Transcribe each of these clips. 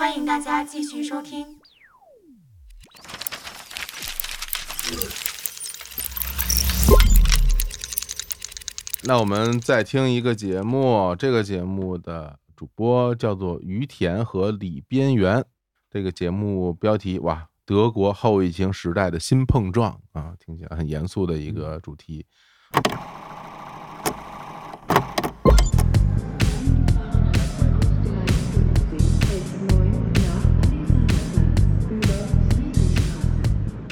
欢迎大家继续收听。那我们再听一个节目，这个节目的主播叫做于田和李边缘。这个节目标题哇，德国后疫情时代的新碰撞啊，听起来很严肃的一个主题。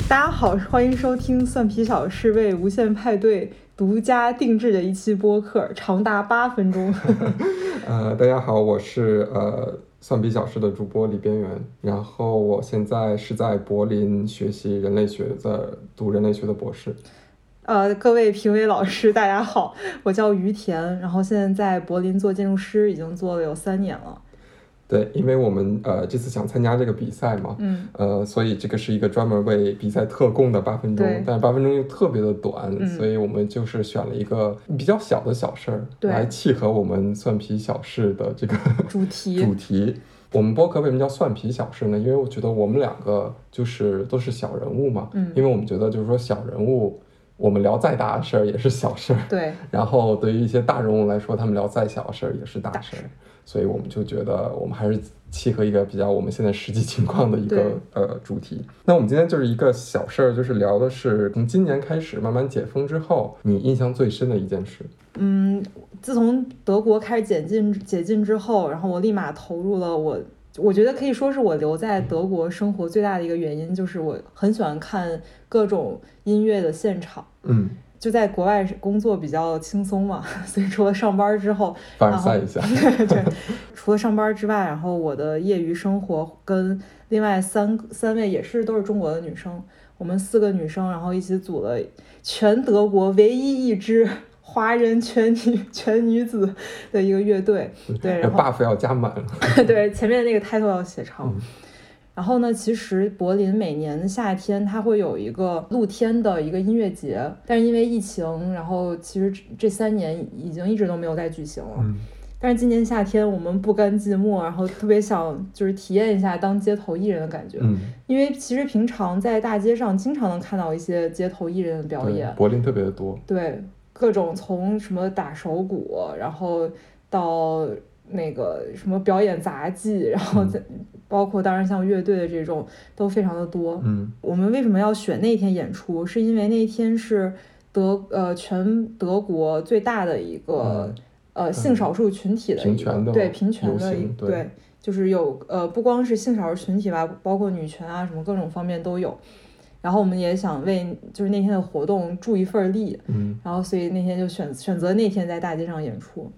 大家好，欢迎收听《蒜皮小事》为无限派对独家定制的一期播客，长达八分钟。呃，大家好，我是呃蒜皮小事的主播李边缘，然后我现在是在柏林学习人类学，的读人类学的博士。呃，各位评委老师，大家好，我叫于田，然后现在在柏林做建筑师，已经做了有三年了。对，因为我们呃这次想参加这个比赛嘛，嗯，呃，所以这个是一个专门为比赛特供的八分钟，但是八分钟又特别的短，嗯。所以我们就是选了一个比较小的小事儿来契合我们蒜皮小事的这个 主题。主题。我们播客为什么叫蒜皮小事呢？因为我觉得我们两个就是都是小人物嘛，嗯。因为我们觉得就是说小人物，我们聊再大的事儿也是小事儿，对，然后对于一些大人物来说，他们聊再小的事儿也是大事儿，所以我们就觉得我们还是契合一个比较我们现在实际情况的一个呃主题。那我们今天就是一个小事儿，就是聊的是从今年开始慢慢解封之后，你印象最深的一件事。嗯，自从德国开始解禁解禁之后，然后我立马投入了我，我觉得可以说是我留在德国生活最大的一个原因，就是我很喜欢看各种音乐的现场。嗯，就在国外工作比较轻松嘛，所以除了上班之后，凡尔赛一下。对，除了上班之外，然后我的业余生活跟另外三三位也是都是中国的女生，我们四个女生，然后一起组了全德国唯一一支华人全女全女子的一个乐队。对，然后 buff 要加满。对前面那个 title 要写长。嗯然后呢，其实柏林每年夏天它会有一个露天的一个音乐节，但是因为疫情，然后其实这这三年已经一直都没有再举行了。嗯但是今年夏天我们不甘寂寞，然后特别想就是体验一下当街头艺人的感觉，嗯，因为其实平常在大街上经常能看到一些街头艺人的表演，，柏林特别的多。对，各种从什么打手鼓，然后到那个什么表演杂技，然后再、包括当然像乐队的这种都非常的多。嗯我们为什么要选那天演出？是因为那天是德呃全德国最大的一个、呃性少数群体的一个对平权的一对对，就是有呃不光是性少数群体吧，包括女权啊什么各种方面都有。然后我们也想为就是那天的活动助一份力，嗯然后所以那天就选选择那天在大街上演出。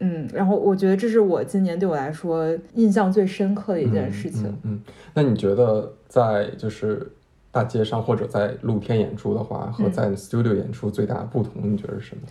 嗯，然后我觉得这是我今年对我来说印象最深刻的一件事情。嗯嗯嗯那你觉得在就是大街上或者在露天演出的话，和嗯在 studio 演出最大的不同，你觉得是什么？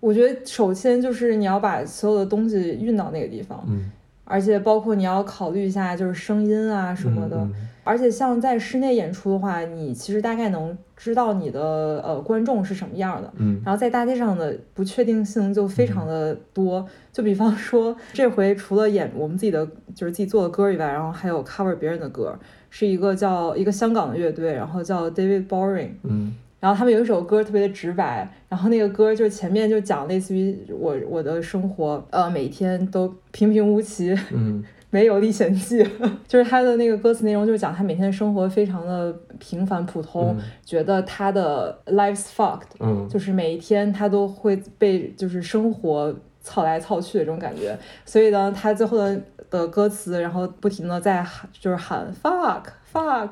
我觉得首先就是你要把所有的东西运到那个地方，嗯而且包括你要考虑一下就是声音啊什么的。嗯而且像在室内演出的话，你其实大概能知道你的呃观众是什么样的。嗯。然后在大街上的不确定性就非常的多，就比方说这回除了演我们自己的就是自己做的歌以外，然后还有 cover 别人的歌，是一个叫一个香港的乐队，然后叫 David Boring，嗯。然后他们有一首歌特别的直白，然后那个歌就前面就讲类似于我我的生活，呃每天都平平无奇，嗯 没有历险记，就是他的那个歌词内容，就是讲他每天的生活非常的平凡普通，嗯。觉得他的 life's fucked，嗯。就是每一天他都会被就是生活操来操去的这种感觉，所以呢，他最后的的歌词，然后不停的在喊，就是喊 fuck fuck，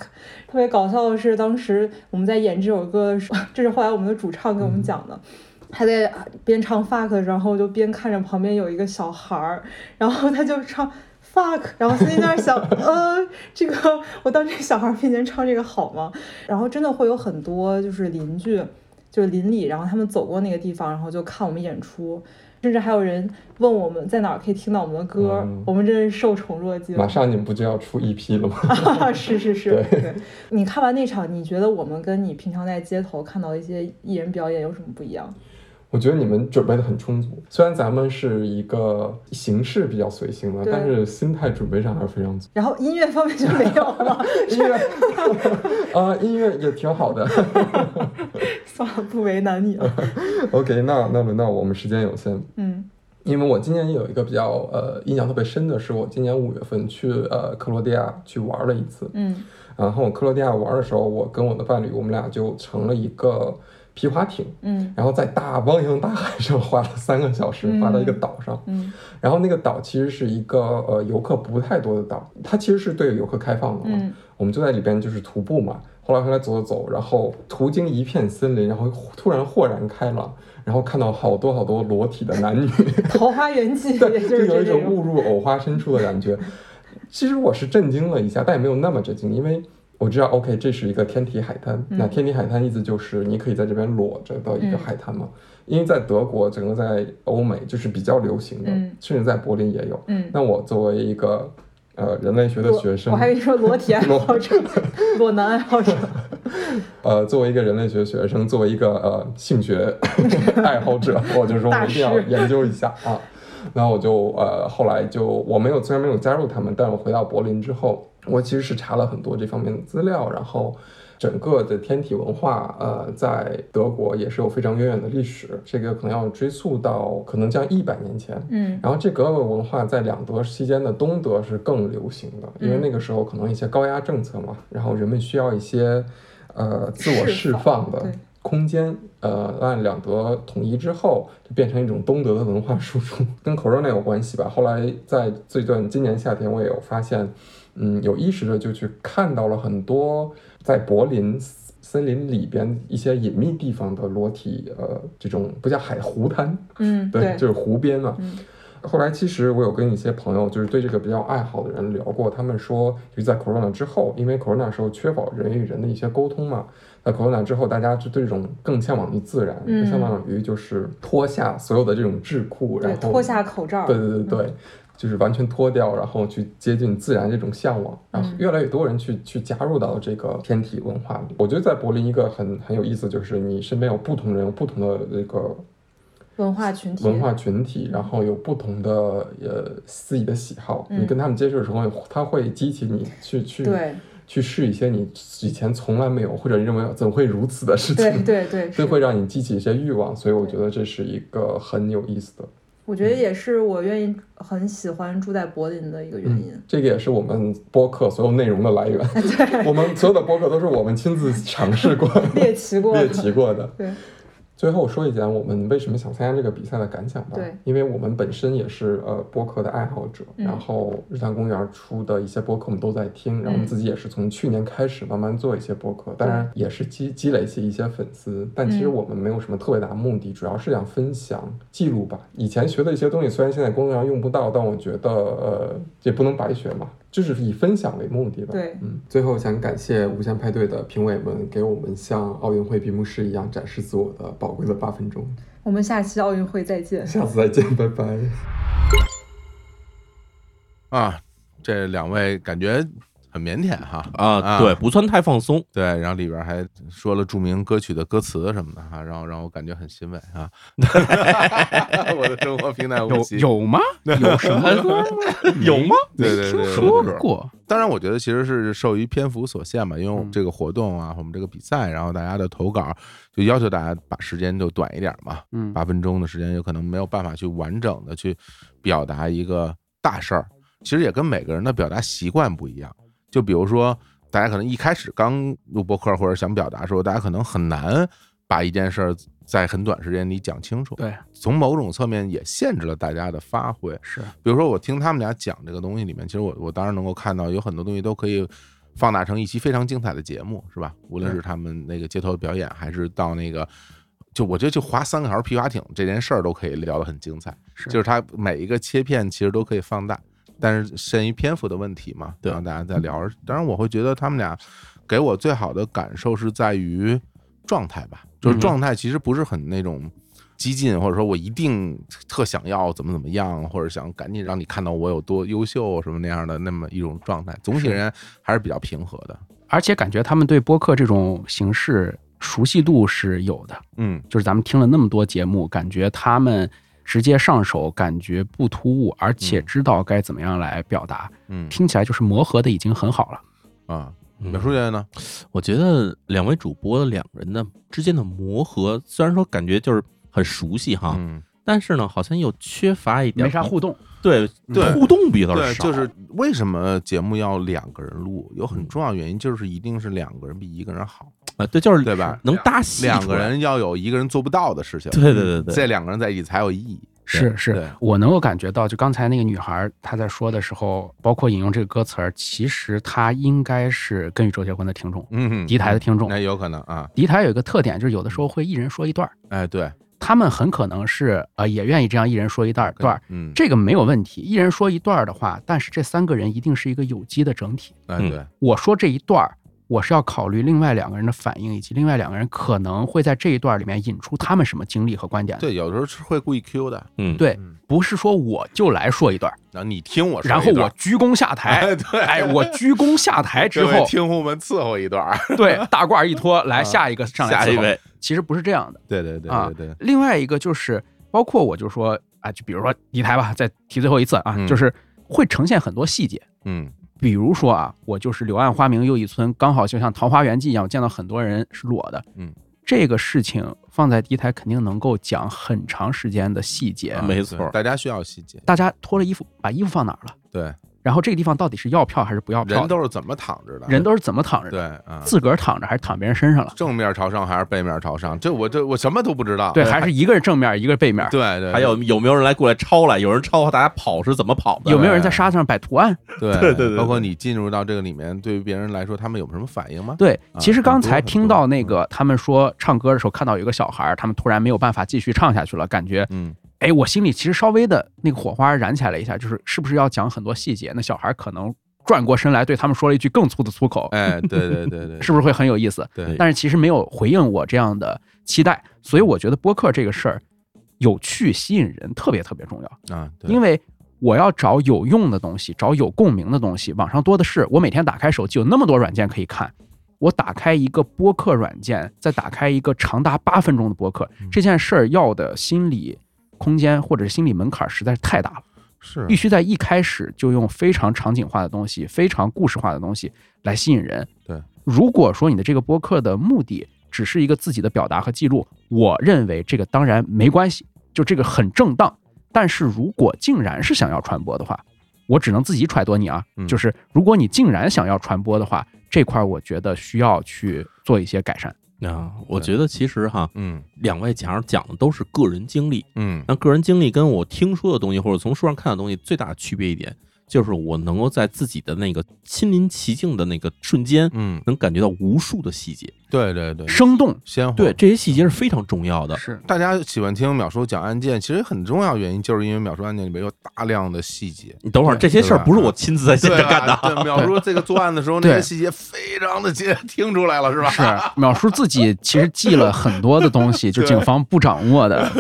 特别搞笑的是，当时我们在演这首歌的时候，这是后来我们的主唱给我们讲的。他在边唱 fuck，然后就边看着旁边有一个小孩儿，然后他就唱 fuck，然后心里在那儿想，呃，这个我当这个小孩儿面前唱这个好吗？然后真的会有很多就是邻居，就是邻里，然后他们走过那个地方，然后就看我们演出，甚至还有人问我们在哪儿可以听到我们的歌，嗯我们真是受宠若惊。马上你们不就要出 EP 了吗？啊，是是是，对对。你看完那场，你觉得我们跟你平常在街头看到一些艺人表演有什么不一样？我觉得你们准备的很充足，虽然咱们是一个形式比较随性的，但是心态准备上还是非常足。然后音乐方面就没有了，音乐，啊，音乐也挺好的。算了，不为难你了。OK，那那轮到我们时间有限，嗯因为我今年有一个比较呃印象特别深的是，我今年五月份去呃克罗地亚去玩了一次，嗯然后克罗地亚玩的时候，我跟我的伴侣，我们俩就成了一个皮划艇，嗯然后在大汪洋大海上划了三个小时，划到一个岛上。嗯然后那个岛其实是一个呃游客不太多的岛，它其实是对游客开放的嘛。嗯我们就在里边就是徒步嘛。后来后来走走走，然后途经一片森林，然后突然豁然开朗，然后看到好多好多裸体的男女，桃花源记对，就有一。种误入藕花深处的感觉。其实我是震惊了一下，但也没有那么震惊，因为我知道，OK，这是一个天体海滩。嗯那天体海滩意思就是你可以在这边裸着的一个嗯海滩嘛。因为在德国，整个在欧美就是比较流行的，嗯甚至在柏林也有。嗯，那我作为一个呃人类学的学生我，还说裸体爱好者，裸男爱好者。呃，作为一个人类学学生，作为一个呃性学 爱好者，我就说我一定要研究一下啊。然后我就呃后来就我没有虽然没有加入他们，但我回到柏林之后，我其实是查了很多这方面的资料，然后。整个的天体文化，呃，在德国也是有非常渊源的历史，这个可能要追溯到可能将一百年前。嗯然后这个文化在两德期间的东德是更流行的，因为嗯那个时候可能一些高压政策嘛，然后人们需要一些呃自我释放的空间。呃，按两德统一之后，就变成一种东德的文化输出，跟 Corona 有关系吧。后来在最近今年夏天，我也有发现，嗯，有意识的就去看到了很多在柏林。森林里边一些隐秘地方的裸体，呃，这种不叫海湖滩，嗯，对，就是湖边嘛。嗯后来其实我有跟一些朋友，就是对这个比较爱好的人聊过，他们说，就是在 Corona 之后，因为 Corona 时候缺乏人与人的一些沟通嘛，在 Corona 之后，大家就对这种更向往于自然，嗯更向往于就是脱下所有的这种桎梏，然后脱下口罩。对对对对，就是完全脱掉，然后去接近自然这种向往，然后嗯越来越多人去去加入到这个天体文化里。我觉得在柏林一个很很有意思，就是你身边有不同人，有不同的这个文化群体。文化群体，然后有不同的呃自己的喜好，嗯你跟他们接触的时候，他会激起你去去对去试一些你以前从来没有或者认为怎会如此的事情，对对这 会让你激起一些欲望，所以我觉得这是一个很有意思的。我觉得也是我愿意很喜欢住在柏林的一个原因。这个也是我们播客所有内容的来源。我们所有的播客都是我们亲自尝试过、猎奇过猎奇过的。对，最后说一点我们为什么想参加这个比赛的感想吧。对，因为我们本身也是呃播客的爱好者，嗯。然后日坛公园出的一些播客我们都在听，然后我们自己也是从去年开始慢慢做一些播客，当然也是积积累起一些粉丝，但其实嗯。我们没有什么特别大的目的，主要是想分享记录吧。以前学的一些东西，虽然现在工作上用不到，但我觉得呃也不能白学嘛，就是以分享为目的吧。对嗯，最后想感谢无限派对的评委们，给我们像奥运会闭幕式一样展示自我的宝贵的八分钟。我们下期奥运会再见。下次再见，拜拜。啊，这两位感觉很腼腆哈啊，对，不算太放松。对，然后里边还说了著名歌曲的歌词什么的哈，让让我感觉很欣慰啊。我的生活平淡无有奇。有吗？有什么？有吗？对对对对说过。当然，我觉得其实是受于篇幅所限吧，因为我们嗯这个活动啊，我们这个比赛，然后大家的投稿就要求大家把时间就短一点嘛，嗯八分钟的时间有可能没有办法去完整的去表达一个大事儿。其实也跟每个人的表达习惯不一样。就比如说，大家可能一开始刚录播客或者想表达的时候，大家可能很难把一件事儿在很短时间里讲清楚。对，从某种侧面也限制了大家的发挥。是比如说，我听他们俩讲这个东西里面，其实我我当然能够看到有很多东西都可以放大成一期非常精彩的节目，是吧？无论是他们那个街头表演，还是到那个。就我觉得，就划三个小时皮划艇这件事儿都可以聊得很精彩，是就是它每一个切片其实都可以放大，但是限于篇幅的问题嘛，对让大家在聊。当然，我会觉得他们俩给我最好的感受是在于状态吧，就是状态其实不是很那种激进，或者说我一定特想要怎么怎么样，或者想赶紧让你看到我有多优秀什么那样的那么一种状态。总体而言还是比较平和的。而且感觉他们对播客这种形式熟悉度是有的，嗯就是咱们听了那么多节目，感觉他们直接上手，感觉不突兀，而且知道该怎么样来表达，嗯听起来就是磨合的已经很好了。啊，嗯淼叔觉得呢？我觉得两位主播两个人的之间的磨合，虽然说感觉就是很熟悉哈，嗯，但是呢，好像又缺乏一点没啥互动，对对。互动比较对，少，就是为什么节目要两个人录，有很嗯重要原因，就是一定是两个人比一个人好，啊，对，就是对吧？能搭戏两，个人要有一个人做不到的事情，对对对对这两个人在一起才有意义。是是，我能够感觉到，就刚才那个女孩她在说的时候，包括引用这个歌词儿，其实她应该是跟宇宙结婚的听众，嗯哼，敌台的听众。那有可能啊，敌台有一个特点，就是有的时候会一人说一段儿，哎，对，他们很可能是呃也愿意这样一人说一段儿段儿，嗯，这个没有问题，一人说一段儿的话，但是这三个人一定是一个有机的整体。哎，嗯对，我说这一段儿，我是要考虑另外两个人的反应，以及另外两个人可能会在这一段里面引出他们什么经历和观点。对，有时候是会故意 Q 的，嗯，对嗯，不是说我就来说一段儿，然后你听我说然后我鞠躬下台。哎，对，哎，我鞠躬下台之后，听户们伺候一段，对 大褂一脱，来啊下一个上来伺候下一位，其实不是这样的。对对对啊对对，另外一个就是，包括我就说啊，就比如说敌台吧，再提最后一次啊，嗯就是会呈现很多细节。嗯比如说啊，我就是柳暗花明又一村，刚好就像桃花源记一样，我见到很多人是裸的。嗯，这个事情放在第一台肯定能够讲很长时间的细节。啊没错大家需要细节，大家脱了衣服，把衣服放哪儿了？对，然后这个地方到底是要票还是不要票？人都是怎么躺着的，人都是怎么躺着对的？啊，自个儿躺着还是躺别人身上了？正面朝上还是背面朝上？这我这我什么都不知道，对，还是 一个是正面，一个是背面？对对，还有有没有人来过来抄来？有人抄，大家跑是怎么跑的？有没有人在沙子上摆图案？对 对对对包括你进入到这个里面，对于别人来说，他们有什么反应吗？对，啊其实刚才听到那个他们说唱歌的时候，看到有一个小孩儿，他们突然没有办法继续唱下去了，感觉嗯哎，我心里其实稍微的那个火花燃起来了一下，就是是不是要讲很多细节？那小孩可能转过身来对他们说了一句更粗的粗口，哎，对对对对，是不是会很有意思？对，但是其实没有回应我这样的期待，所以我觉得播客这个事儿有趣、吸引人特别特别重要，啊，对因为。我要找有用的东西，找有共鸣的东西，网上多的是。我每天打开手机有那么多软件可以看，我打开一个播客软件，再打开一个长达八分钟的播客，这件事儿要的心理空间或者是心理门槛实在是太大了。是必须在一开始就用非常场景化的东西、非常故事化的东西来吸引人。对，如果说你的这个播客的目的只是一个自己的表达和记录，我认为这个当然没关系，就这个很正当。但是如果竟然是想要传播的话，我只能自己揣度你啊。嗯就是如果你竟然想要传播的话，这块儿我觉得需要去做一些改善。啊，我觉得其实哈，嗯。两位讲讲的都是个人经历，嗯。那个人经历跟我听说的东西或者从书上看的东西最大的区别一点，就是我能够在自己的那个亲临其境的那个瞬间，嗯，能感觉到无数的细节。对对对，生动鲜活，对，这些细节是非常重要的。是大家喜欢听淼叔讲案件，其实很重要原因就是因为淼叔案件里面有大量的细节。你等会儿，这些事儿不是我亲自在现场干的啊，对，啊。淼叔这个作案的时候，那些细节非常的接 听出来了，是吧？是，淼叔自己其实记了很多的东西，就警方不掌握的。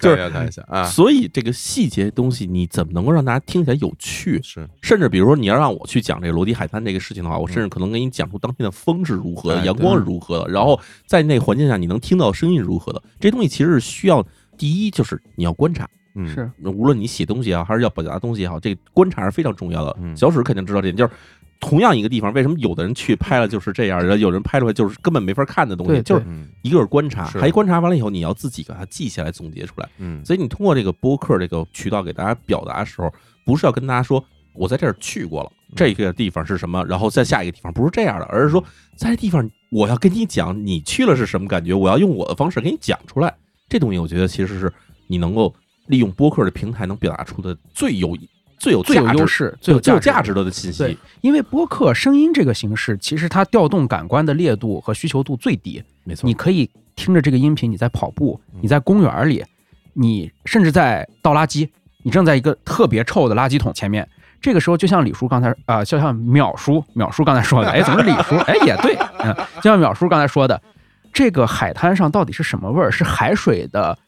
就是要看一下啊，所以这个细节东西，你怎么能够让大家听起来有趣？是甚至比如说，你要让我去讲这个罗迪海滩这个事情的话，我甚至可能给你讲出当天的风是如何的，哎阳光是如何的，然后在那个环境下你能听到声音是如何的。这东西其实是需要，第一就是你要观察，嗯是无论你写东西也好，还是要表达东西也好，这个观察是非常重要的。嗯小史肯定知道这点，就是同样一个地方，为什么有的人去拍了就是这样，然后有人拍出来就是根本没法看的东西，对就是嗯一个是观察，还观察完了以后，你要自己把它记下来，总结出来。嗯所以你通过这个播客这个渠道给大家表达的时候，不是要跟大家说我在这儿去过了，这个地方是什么，然后在下一个地方，不是这样的，而是说在这地方我要跟你讲你去了是什么感觉，我要用我的方式给你讲出来。这东西我觉得其实是你能够利用播客的平台能表达出的最有最有最有优势、最有最有价价值的的信息。，因为播客声音这个形式，其实它调动感官的烈度和需求度最低。没错你，可以听着这个音频，你在跑步，嗯你在公园里，你甚至在倒垃圾，你正在一个特别臭的垃圾桶前面。这个时候，就像李叔刚才啊、就像淼叔淼叔刚才说的，哎，怎么是李叔？哎，也对，嗯，就像淼叔刚才说的，这个海滩上到底是什么味儿？是海水的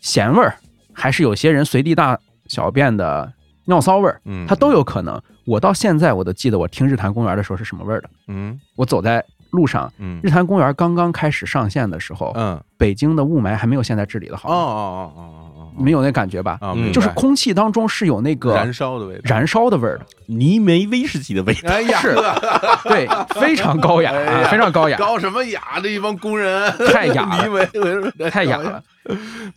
咸味儿，还是有些人随地大小便的尿骚味儿？嗯，它都有可能。我到现在我都记得我听日坛公园的时候是什么味儿的。嗯我走在路上，嗯日坛公园刚刚开始上线的时候，嗯，北京的雾霾还没有现在治理的好，哦哦哦哦哦哦，你们有那感觉吧？啊，嗯就是空气当中是有那个燃烧的味道，燃烧的味儿的，泥煤威士忌的味道。哎呀，是 对，非常高雅，哎非常高雅，高什么雅？这一帮工人太雅了 太雅了。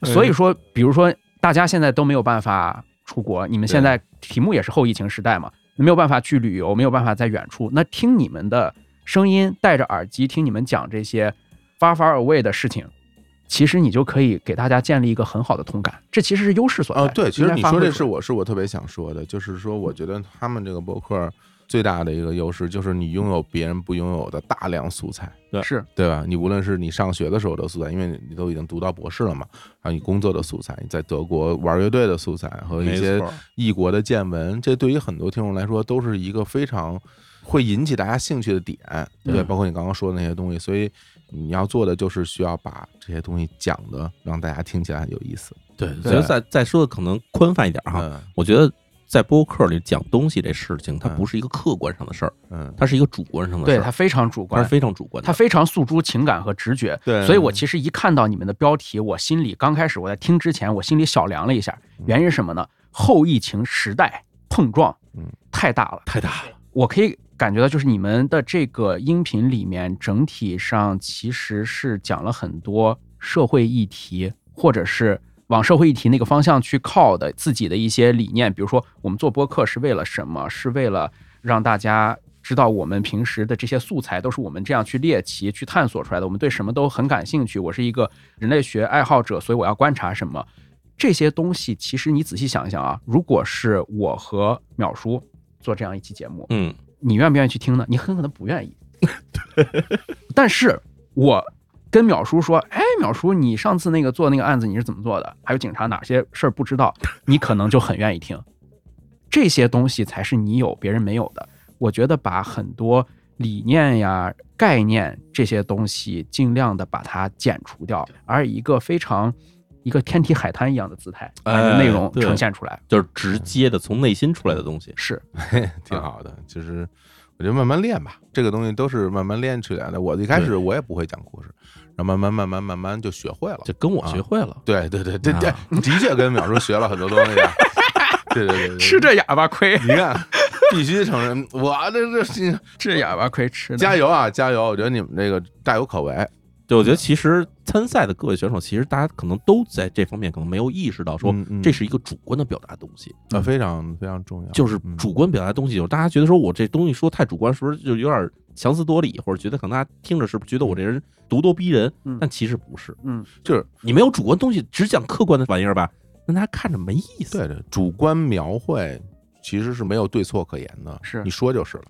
所以说，比如说大家现在都没有办法出国，你们现在题目也是后疫情时代嘛，没有办法去旅游，没有办法在远处，那听你们的声音，戴着耳机听你们讲这些 far far away 的事情。其实你就可以给大家建立一个很好的同感，这其实是优势所在。哦，对，其实你说这是我是我特别想说的，就是说，我觉得他们这个博客最大的一个优势就是你拥有别人不拥有的大量素材，对。是。对吧？你无论是你上学的时候的素材，因为你都已经读到博士了嘛，还有你工作的素材，你在德国玩乐队的素材和一些异国的见闻，这对于很多听众来说都是一个非常会引起大家兴趣的点，对，嗯包括你刚刚说的那些东西，所以你要做的就是需要把这些东西讲的让大家听起来很有意思，对，我觉得再再说的可能宽泛一点哈。嗯我觉得在播客里讲东西这事情，它嗯不是一个客观上的事儿，嗯，它是一个主观上的事儿，对它非常主观它是，非常主观的。它非常诉诸情感和直觉。对所以我其实一看到你们的标题，我心里刚开始我在听之前，我心里小量了一下。原因是什么呢？后疫情时代碰撞，嗯，太大了。太大了，我可以感觉到，就是你们的这个音频里面，整体上其实是讲了很多社会议题，或者是往社会议题那个方向去靠的自己的一些理念。比如说，我们做播客是为了什么？是为了让大家知道我们平时的这些素材都是我们这样去猎奇、去探索出来的。我们对什么都很感兴趣。我是一个人类学爱好者，所以我要观察什么。这些东西其实你仔细想一想啊，如果是我和淼叔做这样一期节目，嗯，你愿不愿意去听呢？你很可能不愿意。但是我跟淼叔说，哎，淼叔，你上次那个做那个案子你是怎么做的？还有警察哪些事儿不知道？你可能就很愿意听。这些东西才是你有别人没有的。我觉得把很多理念呀、概念这些东西尽量的把它减除掉，而一个非常一个天体海滩一样的姿态，把内容呈现出来。就是直接的从内心出来的东西。是，挺好的，就是我觉得慢慢练吧，这个东西都是慢慢练出来的。我一开始我也不会讲故事，然后慢慢慢慢慢慢就学会了。就跟我学会了，对对对对对啊，的确跟淼叔学了很多东西啊。对对对对，吃这哑巴亏，你看，必须承认，我这这这哑巴亏吃的。加油啊，加油！我觉得你们这个大有可为。对，我觉得其实参赛的各位选手，其实大家可能都在这方面可能没有意识到，说这是一个主观的表达东西，啊，非常非常重要，就是嗯。主观表达东西，就是大家觉得说我这东西说太主观，是不是就有点强词夺理，或者觉得可能大家听着是不是觉得我这人咄咄逼人嗯？但其实不是，嗯，就是。你没有主观东西，只讲客观的玩意儿吧，那大家看着没意思。对对，主观描绘其实是没有对错可言的，是。你说就是了。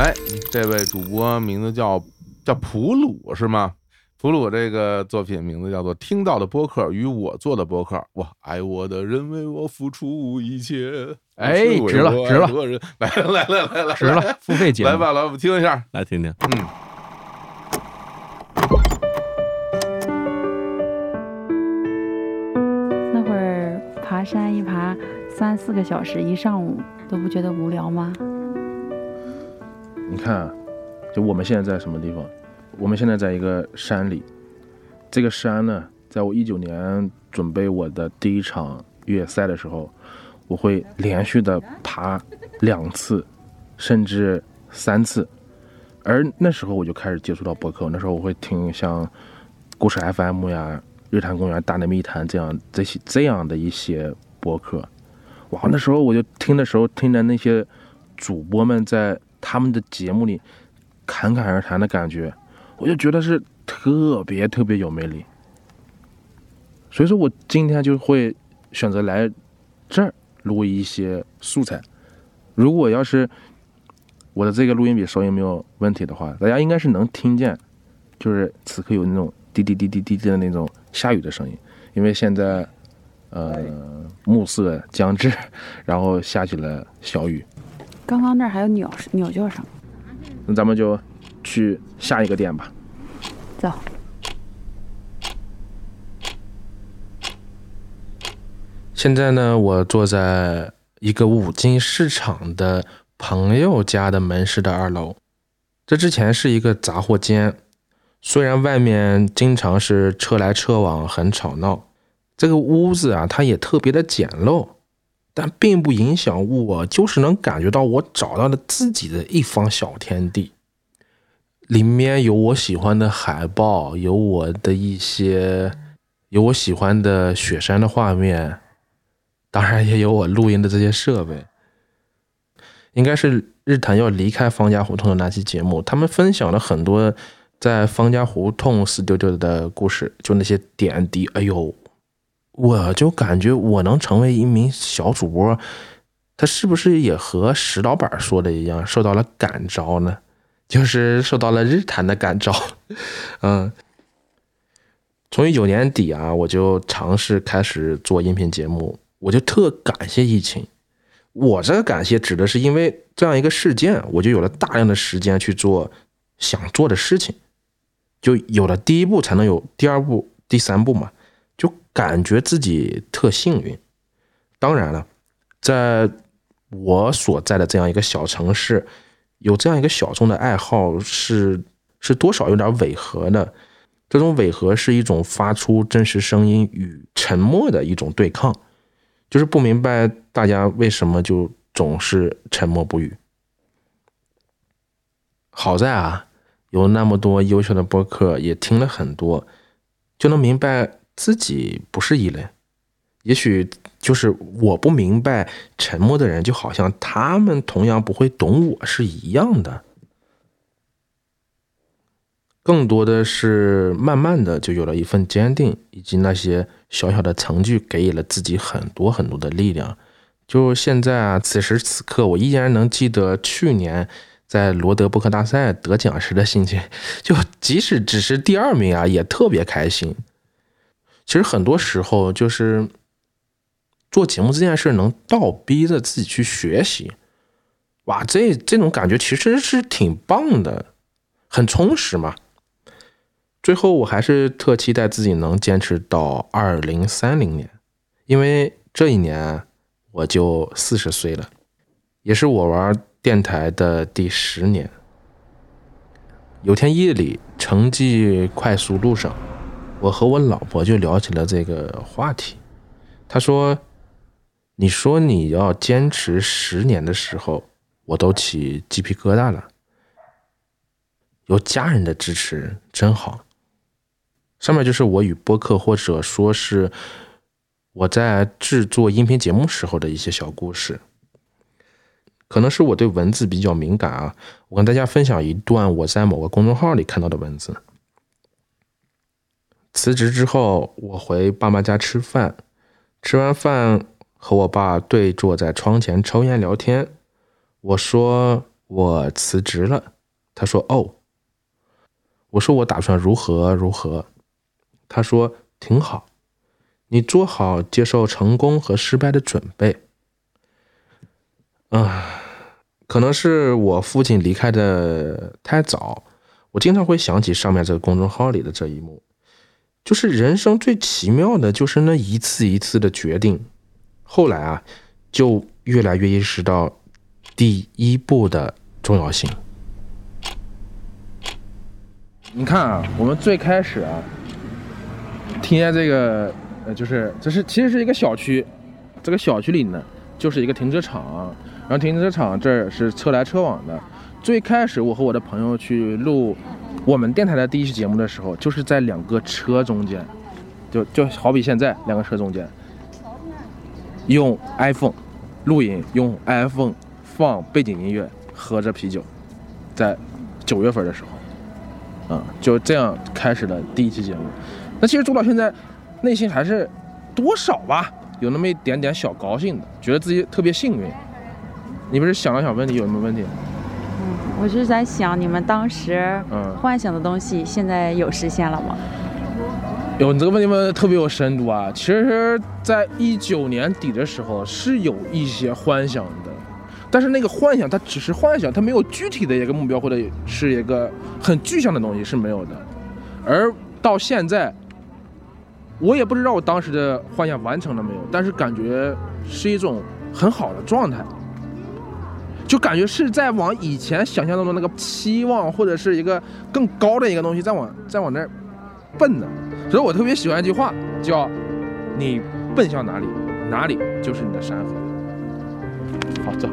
来，这位主播名字叫叫普鲁是吗？普鲁这个作品名字叫做《听到的播客与我做的播客》。哇，爱我的人为我付出一切，哎值了值了来来来来来，值了，付费节目。来吧，来，我们听一下。来听听，嗯，那会儿爬山一爬三四个小时，一上午都不觉得无聊吗？你看啊，就我们现在在什么地方？我们现在在一个山里。这个山呢，在我一九年准备我的第一场越野赛的时候，我会连续的爬两次，甚至三次。而那时候我就开始接触到博客，那时候我会听像故事 FM 呀、日坛公园、大内密谈这样这些这样的一些博客。哇，那时候我就听的时候，听着那些主播们在他们的节目里侃侃而谈的感觉，我就觉得是特别特别有魅力。所以说我今天就会选择来这儿录一些素材。如果要是我的这个录音笔收音没有问题的话，大家应该是能听见，就是此刻有那种滴滴滴滴滴滴的那种下雨的声音，因为现在呃暮色将至，然后下起了小雨。刚刚那儿还有鸟鸟叫声。那咱们就去下一个店吧。走，现在呢，我坐在一个五金市场的朋友家的门市的二楼。这之前是一个杂货间，虽然外面经常是车来车往，很吵闹，这个屋子啊，它也特别的简陋，但并不影响我，就是能感觉到我找到了自己的一方小天地。里面有我喜欢的海报，有我的一些，有我喜欢的雪山的画面，当然也有我录音的这些设备。应该是日坛要离开方家胡同的那期节目，他们分享了很多在方家胡同死丢丢的故事，就那些点滴。哎呦，我就感觉我能成为一名小主播，他是不是也和石老板说的一样，受到了感召呢？就是受到了日坛的感召，嗯，从一九年底啊，我就尝试开始做音频节目，我就特感谢疫情。我这个感谢指的是因为这样一个事件，我就有了大量的时间去做想做的事情，就有了第一步，才能有第二步、第三步嘛，就感觉自己特幸运。当然了，在我所在的这样一个小城市。有这样一个小众的爱好是是多少有点违和的，这种违和是一种发出真实声音与沉默的一种对抗，就是不明白大家为什么就总是沉默不语。好在啊，有那么多优秀的播客也听了很多，就能明白自己不是异类。也许就是我不明白沉默的人，就好像他们同样不会懂我是一样的。更多的是慢慢的就有了一份坚定，以及那些小小的成就给予了自己很多很多的力量。就现在啊，此时此刻，我依然能记得去年在罗德布克大赛得奖时的心情，就即使只是第二名啊，也特别开心。其实很多时候就是。做节目这件事能倒逼着自己去学习，哇，这这种感觉其实是挺棒的，很充实嘛。最后我还是特期待自己能坚持到二零三零年，因为这一年我就四十岁了，也是我玩电台的第十年。有天夜里，城际快速路上，我和我老婆就聊起了这个话题，她说。你说你要坚持十年的时候，我都起鸡皮疙瘩了。有家人的支持真好。上面就是我与播客，或者说是我在制作音频节目时候的一些小故事。可能是我对文字比较敏感啊，我跟大家分享一段我在某个公众号里看到的文字。辞职之后，我回爸妈家吃饭，吃完饭。和我爸对坐在窗前抽烟聊天，我说我辞职了，他说哦，我说我打算如何如何，他说挺好，你做好接受成功和失败的准备。啊，可能是我父亲离开的太早，我经常会想起上面这个公众号里的这一幕，就是人生最奇妙的就是那一次一次的决定。后来啊，就越来越意识到第一步的重要性。你看啊，我们最开始啊，听见这个，呃，就是这是其实是一个小区，这个小区里呢就是一个停车场，然后停车场这儿是车来车往的。最开始我和我的朋友去录我们电台的第一期节目的时候，就是在两个车中间，就就好比现在两个车中间。用 iPhone 录音，用 iPhone 放背景音乐，喝着啤酒，在九月份的时候，啊，就这样开始了第一期节目。那其实做到现在，内心还是多少吧，有那么一点点小高兴的，觉得自己特别幸运。你不是想了想问题有什么问题？嗯，我是在想你们当时幻想的东西，现在有实现了吗？有，你这个问题问的特别有深度啊！其实，在一九年底的时候是有一些幻想的，但是那个幻想它只是幻想，它没有具体的一个目标或者是一个很具象的东西是没有的。而到现在，我也不知道我当时的幻想完成了没有，但是感觉是一种很好的状态，就感觉是在往以前想象当中那个期望或者是一个更高的一个东西在往在往那儿奔呢。所以我特别喜欢一句话，叫“你奔向哪里，哪里就是你的山河”。好，走。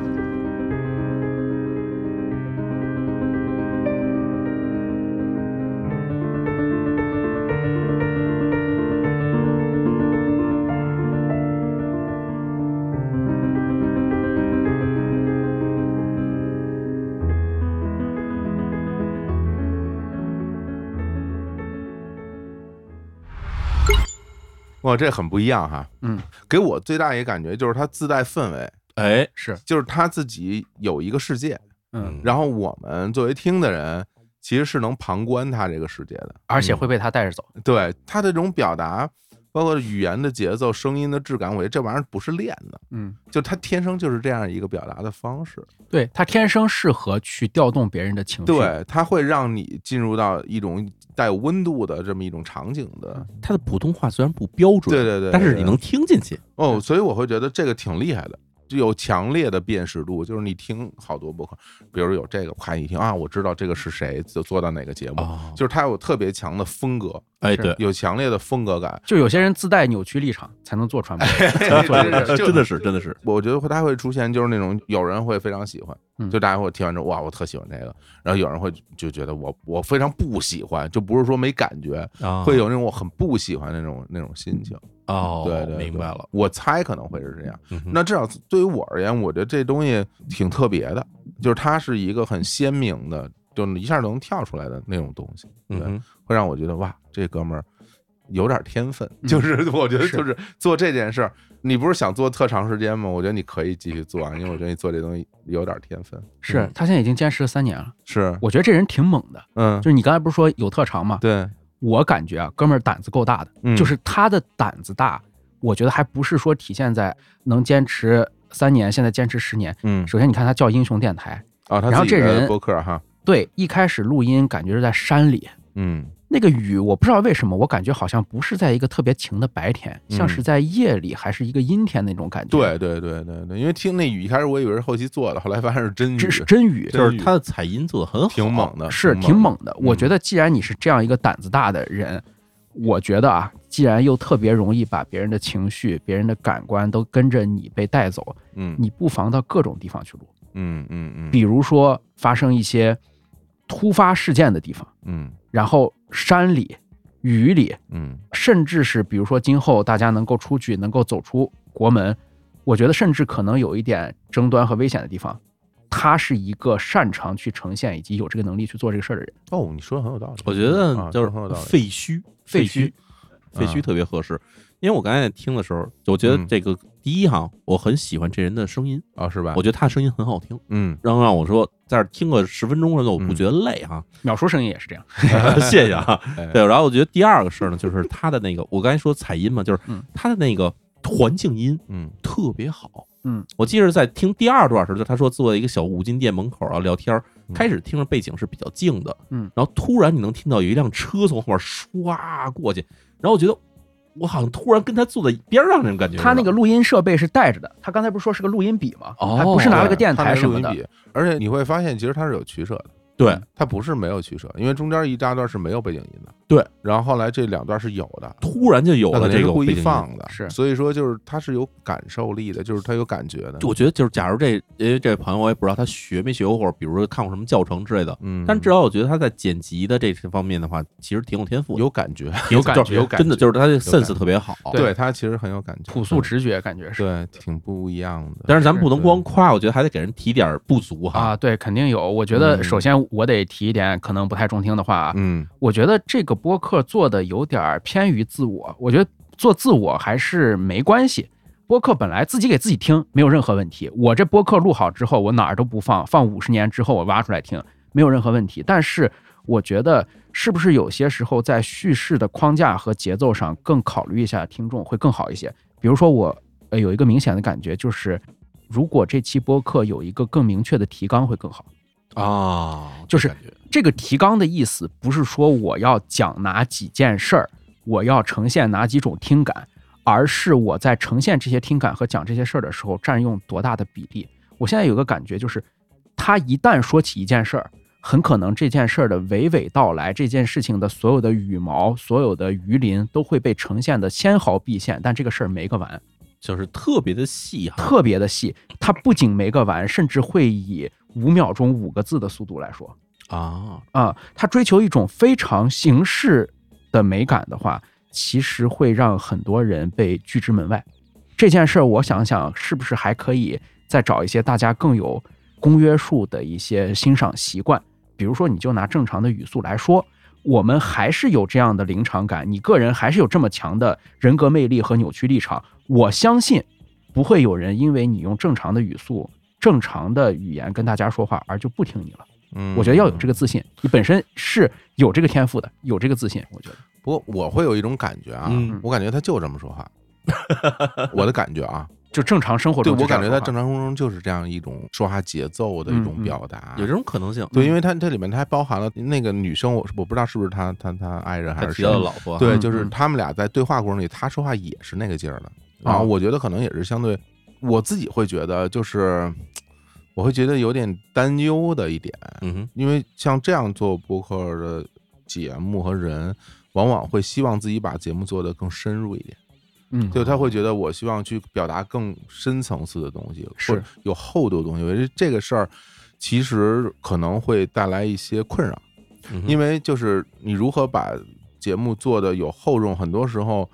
哇，这很不一样哈。嗯，给我最大一个感觉就是它自带氛围，哎，是，就是他自己有一个世界，嗯，然后我们作为听的人，其实是能旁观他这个世界的，而且会被他带着走。对他的这种表达，包括语言的节奏、声音的质感，我觉得这玩意儿不是练的，嗯，就他天生就是这样一个表达的方式。对他天生适合去调动别人的情绪。对，他会让你进入到一种带有温度的这么一种场景的。他的普通话虽然不标准，对对对，对但是你能听进去。哦，所以我会觉得这个挺厉害的。就有强烈的辨识度，就是你听好多播客，比如有这个，啪一听啊，我知道这个是谁做做到哪个节目，哦就是他有特别强的风格，哎，对，有强烈的风格感。就有些人自带扭曲立场才能做传播 真的是真的是，我觉得会它会出现就是那种有人会非常喜欢，嗯就大家会听完之后哇，我特喜欢这个，然后有人会就觉得我我非常不喜欢，就不是说没感觉，啊会有那种我很不喜欢那种那种心情。哦，对对，对明白了。我猜可能会是这样。嗯那至少对于我而言，我觉得这东西挺特别的，就是它是一个很鲜明的，就一下就能跳出来的那种东西，对，嗯会让我觉得哇，这哥们儿有点天分。嗯就是我觉得就是做这件事儿，你不是想做特长时间吗？我觉得你可以继续做啊，因为我觉得你做这东西有点天分。是他现在已经坚持了三年了，是，我觉得这人挺猛的。嗯就，是你刚才不是说有特长吗？对，我感觉啊，哥们儿胆子够大的，嗯。就是他的胆子大，我觉得还不是说体现在能坚持三年，现在坚持十年。嗯，首先，你看他叫英雄电台，啊，他然后这人播客哈，对，一开始录音感觉是在山里，嗯那个雨我不知道为什么，我感觉好像不是在一个特别晴的白天，嗯像是在夜里还是一个阴天那种感觉。对，对对对对，因为听那雨一开始我以为是后期做的，后来发现是真雨，这是真雨，真雨就是它的采音做的很好，挺猛的，是挺挺猛的。嗯我觉得既然你是这样一个胆子大的人，我觉得啊，既然又特别容易把别人的情绪、别人的感官都跟着你被带走，嗯。你不妨到各种地方去录，嗯嗯嗯，比如说发生一些突发事件的地方，嗯。然后山里、雨里，嗯。甚至是比如说今后大家能够出去，能够走出国门，我觉得甚至可能有一点争端和危险的地方，他是一个擅长去呈现以及有这个能力去做这个事儿的人。哦，你说的很有道理，我觉得啊就是很有道理，废墟，废墟墟，废墟啊特别合适。因为我刚才听的时候，我觉得嗯。这个第一哈，我很喜欢这人的声音，啊，是吧？我觉得他声音很好听，嗯。然后让我说在这听个十分钟的，我不觉得累哈。秒叔声音也是这样，谢谢啊。哎对，然后我觉得第二个事儿呢，就是他的那个，我刚才说彩音嘛，就是嗯。他的那个环境音嗯。特别好。嗯，我记得在听第二段时候，就他说坐在一个小五金店门口啊聊天开始听着背景是比较静的，嗯，然后突然你能听到有一辆车从后面唰过去，然后我觉得我好像突然跟他坐在边上那种感觉。他那个录音设备是带着的，他刚才不是说是个录音笔吗？哦还不是拿了个电台什么的。录音笔，而且你会发现，其实他是有取舍的，对他不是没有取舍，因为中间一大段是没有背景音的，对，然后后来这两段是有的，突然就有了肯定是故意这个背景音放的，是所以说就是他是有感受力的，就是他有感觉的，我觉得就是，假如这因为这位朋友我也不知道他学没学过，或者比如说看过什么教程之类的，嗯，但至少我觉得他在剪辑的这些方面的话，其实挺有天赋的，有感觉，有感觉有感觉真的就是他的 sense 特别好。对他其实很有感觉，朴素直觉感觉是对，挺不一样的。但是咱们不能光夸，我觉得还得给人提点不足哈。啊，对，肯定有。我觉得嗯首先我得提一点可能不太中听的话啊，嗯我觉得这个播客做的有点儿偏于自我，我觉得做自我还是没关系。播客本来自己给自己听没有任何问题，我这播客录好之后，我哪儿都不放，放五十年之后我挖出来听，没有任何问题。但是我觉得是不是有些时候在叙事的框架和节奏上更考虑一下听众会更好一些？比如说我呃有一个明显的感觉就是，如果这期播客有一个更明确的提纲会更好。啊，就是这个提纲的意思不是说我要讲哪几件事儿，我要呈现哪几种听感，而是我在呈现这些听感和讲这些事儿的时候占用多大的比例。我现在有个感觉就是，他一旦说起一件事儿，很可能这件事儿的娓娓道来，这件事情的所有的羽毛、所有的鱼鳞都会被呈现的纤毫毕现，但这个事儿没个完。就是特别的细哈，特别的细。它不仅没个完，甚至会以五秒钟五个字的速度来说啊啊。他追求一种非常形式的美感的话，其实会让很多人被拒之门外。这件事儿，我想想是不是还可以再找一些大家更有公约数的一些欣赏习惯？比如说，你就拿正常的语速来说，我们还是有这样的临场感，你个人还是有这么强的人格魅力和扭曲立场。我相信，不会有人因为你用正常的语速、正常的语言跟大家说话而就不听你了。嗯，我觉得要有这个自信，你本身是有这个天赋的，有这个自信。我觉得，不过我会有一种感觉啊，嗯我感觉他就这么说话，我的感觉啊，就正常生活对中，我感觉他正常生活中就是这样一种说话节奏的一种表达，有这种可能性。对，因为它这里面它还包含了那个女生，我我不知道是不是他他他爱人还是谁他提到了老婆，对，嗯就是嗯。他们俩在对话过程里，他说话也是那个劲儿的。然后哦。我觉得可能也是相对，我自己会觉得就是，我会觉得有点担忧的一点，嗯哼，因为像这样做播客的节目和人，往往会希望自己把节目做得更深入一点，嗯，就他会觉得我希望去表达更深层次的东西，是。或者有厚度的东西。我觉得这个事儿其实可能会带来一些困扰。嗯因为就是你如何把节目做的有厚重，很多时候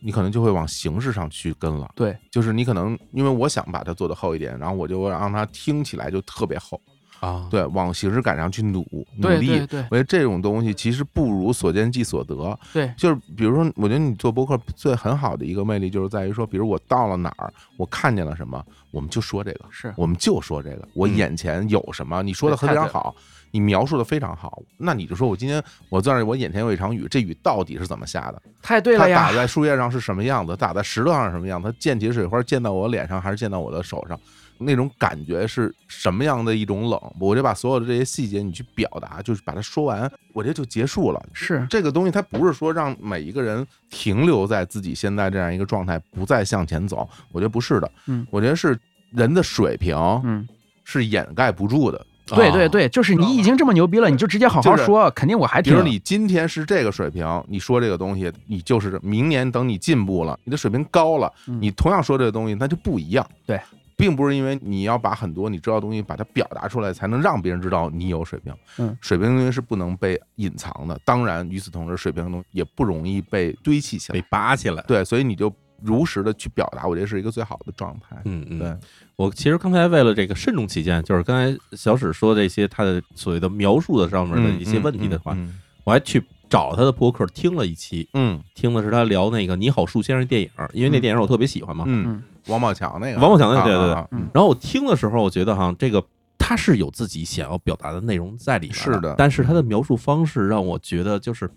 你可能就会往形式上去跟了。对，就是你可能因为我想把它做的厚一点，然后我就会让它听起来就特别厚，啊，对，往形式感上去努努力。对对对我觉得这种东西其实不如所见即所得。对，就是比如说，我觉得你做播客最很好的一个魅力，就是在于说，比如我到了哪儿，我看见了什么，我们就说这个，是我们就说这个，我嗯眼前有什么，你说的非常好，你描述的非常好，那你就说我今天我在我眼前有一场雨，这雨到底是怎么下的？太对了呀它打。在树叶上是什么样子？打在石头上是什么样子？它溅起水花溅到我脸上，还是溅到我的手上？那种感觉是什么样的一种冷？我就把所有的这些细节你去表达，就是把它说完，我这就结束了。是这个东西它不是说让每一个人停留在自己现在这样一个状态，不再向前走。我觉得不是的，嗯我觉得是人的水平嗯，是掩盖不住的。啊对对对，就是你已经这么牛逼了，你就直接好好就是说，肯定我还听比如。你今天是这个水平，你说这个东西，你就是明年等你进步了，你的水平高了，嗯你同样说这个东西，那就不一样。对，并不是因为你要把很多你知道的东西把它表达出来，才能让别人知道你有水平。嗯，水平的东西是不能被隐藏的。当然，与此同时，水平的东西也不容易被堆砌起来被来。拔起来。对，所以你就如实的去表达，我觉得是一个最好的状态。嗯嗯，对，我其实刚才为了这个慎重起见，就是刚才小史说这些他的所谓的描述的上面的一些问题的话，嗯我还去找他的博客听了一期，嗯。听的是他聊那个《你好，树先生》电影，因为那电影我特别喜欢嘛。嗯。嗯，王宝强那个，王宝强那个啊对对对。啊啊嗯。然后我听的时候，我觉得哈，这个他是有自己想要表达的内容在里面是的但是他的描述方式让我觉得就是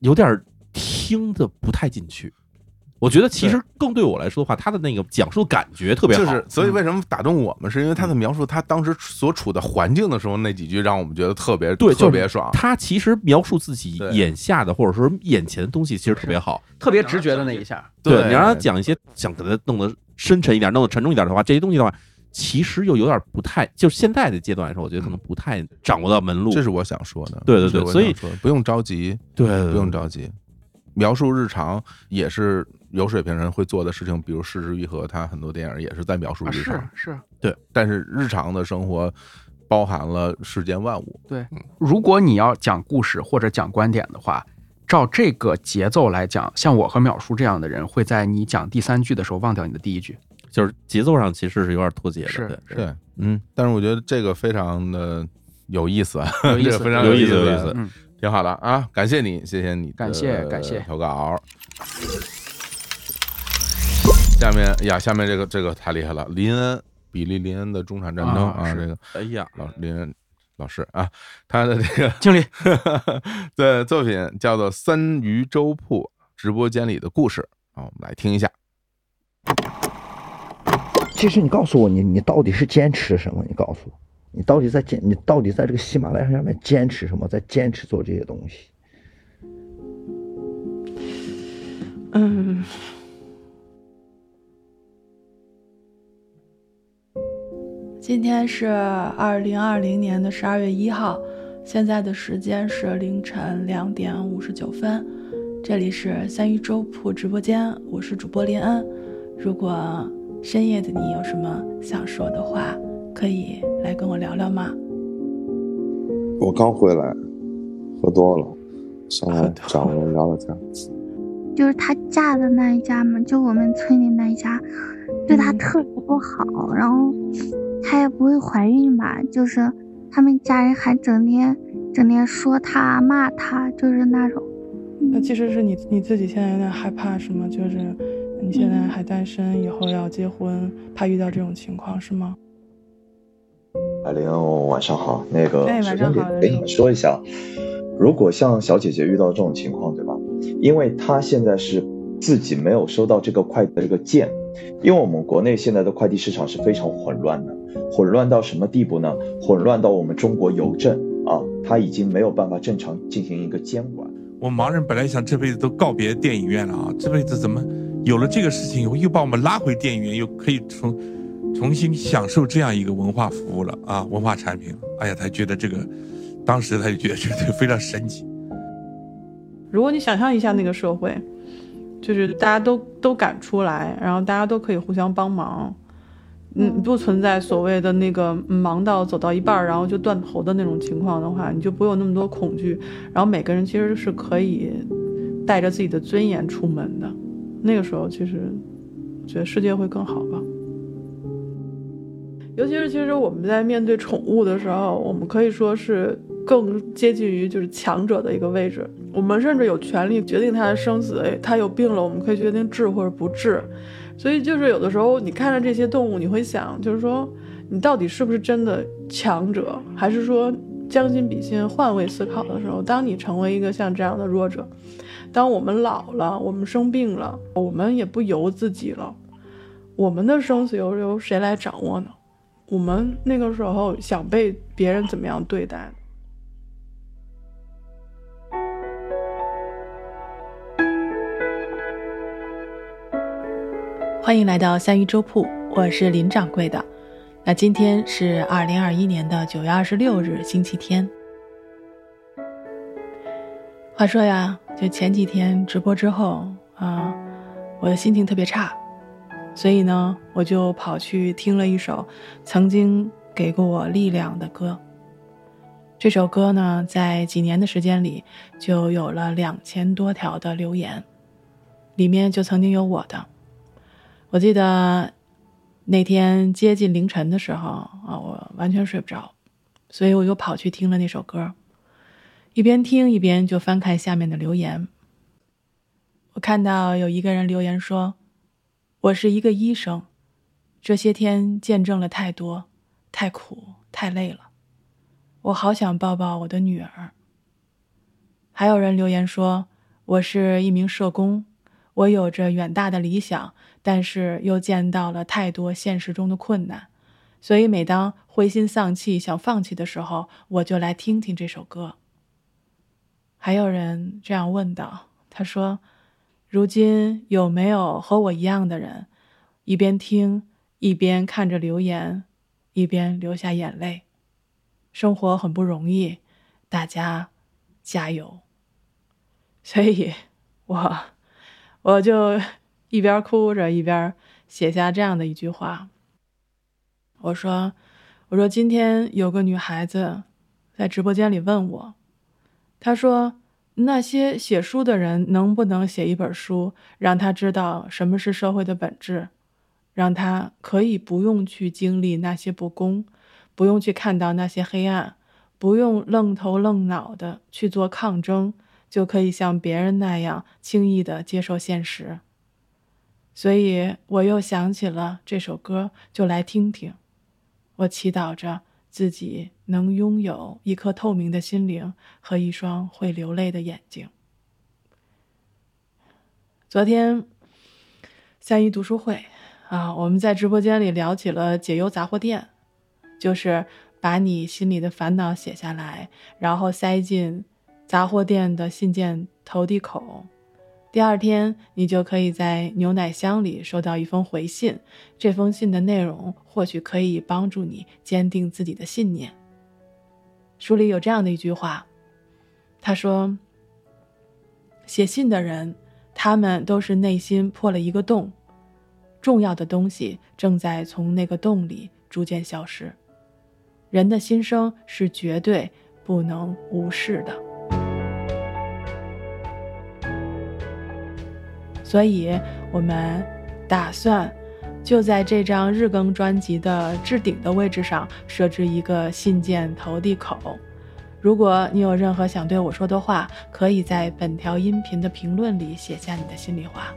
有点听的不太进去。我觉得其实更对我来说的话，他的那个讲述感觉特别好，就是，所以为什么打动我们，是因为他的描述他当时所处的环境的时候那几句，让我们觉得特别对特别爽。他其实描述自己眼下的或者说眼前的东西，其实特别好。特别直觉的那一下，对你让他讲一些想给他弄得深沉一点、弄得沉重一点的话，这些东西的话，其实又有点不太，就现在的阶段来说，我觉得可能不太掌握到门路。这是我想说的。对对对所以说不用着急，对对不用着急。描述日常也是有水平人会做的事情，比如《失之愈合》，他很多电影也是在描述啊日常。是是，对，但是日常的生活包含了世间万物。对。如果你要讲故事或者讲观点的话，照这个节奏来讲，像我和淼叔这样的人，会在你讲第三句的时候忘掉你的第一句。就是节奏上其实是有点脱节的。是对对，嗯，但是我觉得这个非常的有意思啊，有意思 这个非常有意意思有意思嗯，挺好的啊，感谢你，谢谢你感谢感谢投稿。下面呀，下面这个这个太厉害了，林恩，比利林恩的中产战争啊，这个哎呀，老林恩老师啊，他的这个经理，的 作品叫做《三鱼粥铺直播间里的故事》啊，我们来听一下。其实你告诉我，你你到底是坚持什么？你告诉我，你到底在坚，你到底在这个喜马拉雅上面坚持什么？在坚持做这些东西？嗯，今天是二零二零年的十二月一号，现在的时间是凌晨两点五十九分，这里是三鱼粥铺直播间，我是主播林恩。如果深夜的你有什么想说的话？可以来跟我聊聊吗？我刚回来，喝多了，上来找人聊聊天。就是她嫁的那一家嘛，就我们村里那一家，对她特别不好，然后她也不会怀孕吧，就是他们家人还整天整天说她骂她，就是那种。那其实是你你自己现在有点害怕是吗？就是你现在还单身，以后要结婚，怕遇到这种情况是吗？海玲，晚上好。那个，哎，首晚上好。先给给你们说一下，如果像小姐姐遇到这种情况，对吧？因为她现在是自己没有收到这个快递的这个件，因为我们国内现在的快递市场是非常混乱的，混乱到什么地步呢？混乱到我们中国邮政啊，它已经没有办法正常进行一个监管。我盲人本来想这辈子都告别电影院了啊，这辈子怎么有了这个事情以后，又把我们拉回电影院，又可以重重新享受这样一个文化服务了啊，文化产品。哎呀，他觉得这个，当时他就觉得这个非常神奇。如果你想象一下那个社会，就是大家都都敢出来，然后大家都可以互相帮忙，嗯，不存在所谓的那个忙到走到一半然后就断头的那种情况的话，你就不会有那么多恐惧。然后每个人其实是可以带着自己的尊严出门的。那个时候，其实觉得世界会更好吧。尤其是其实我们在面对宠物的时候，我们可以说是更接近于就是强者的一个位置。我们甚至有权利决定它的生死。它有病了，我们可以决定治或者不治。所以就是有的时候你看着这些动物，你会想，就是说你到底是不是真的强者，还是说将心比心、换位思考的时候，当你成为一个像这样的弱者，当我们老了，我们生病了，我们也不由自己了，我们的生死由由谁来掌握呢？我们那个时候想被别人怎么样对待？欢迎来到三鱼粥铺，我是林掌柜的。那今天是二零二一年的九月二十六日，星期天。话说呀，就前几天直播之后啊，我的心情特别差。所以呢，我就跑去听了一首曾经给过我力量的歌。这首歌呢，在几年的时间里就有了两千多条的留言，里面就曾经有我的。我记得那天接近凌晨的时候啊，我完全睡不着，所以我又跑去听了那首歌，一边听一边就翻看下面的留言。我看到有一个人留言说。我是一个医生，这些天见证了太多，太苦，太累了。我好想抱抱我的女儿。还有人留言说，我是一名社工，我有着远大的理想，但是又见到了太多现实中的困难，所以每当灰心丧气、想放弃的时候，我就来听听这首歌。还有人这样问道：“他说。”如今有没有和我一样的人，一边听一边看着留言，一边流下眼泪？生活很不容易，大家加油！所以，我我就一边哭着一边写下这样的一句话。我说：“我说今天有个女孩子在直播间里问我，她说。”那些写书的人能不能写一本书，让他知道什么是社会的本质，让他可以不用去经历那些不公，不用去看到那些黑暗，不用愣头愣脑的去做抗争，就可以像别人那样轻易的接受现实。所以我又想起了这首歌，就来听听。我祈祷着。自己能拥有一颗透明的心灵和一双会流泪的眼睛。昨天三一读书会啊，我们在直播间里聊起了解忧杂货店，就是把你心里的烦恼写下来，然后塞进杂货店的信件投递口，第二天，你就可以在牛奶箱里收到一封回信，这封信的内容或许可以帮助你坚定自己的信念。书里有这样的一句话，他说：“写信的人，他们都是内心破了一个洞，重要的东西正在从那个洞里逐渐消失。人的心声是绝对不能无视的。”所以，我们打算就在这张日更专辑的置顶的位置上设置一个信件投递口。如果你有任何想对我说的话，可以在本条音频的评论里写下你的心里话。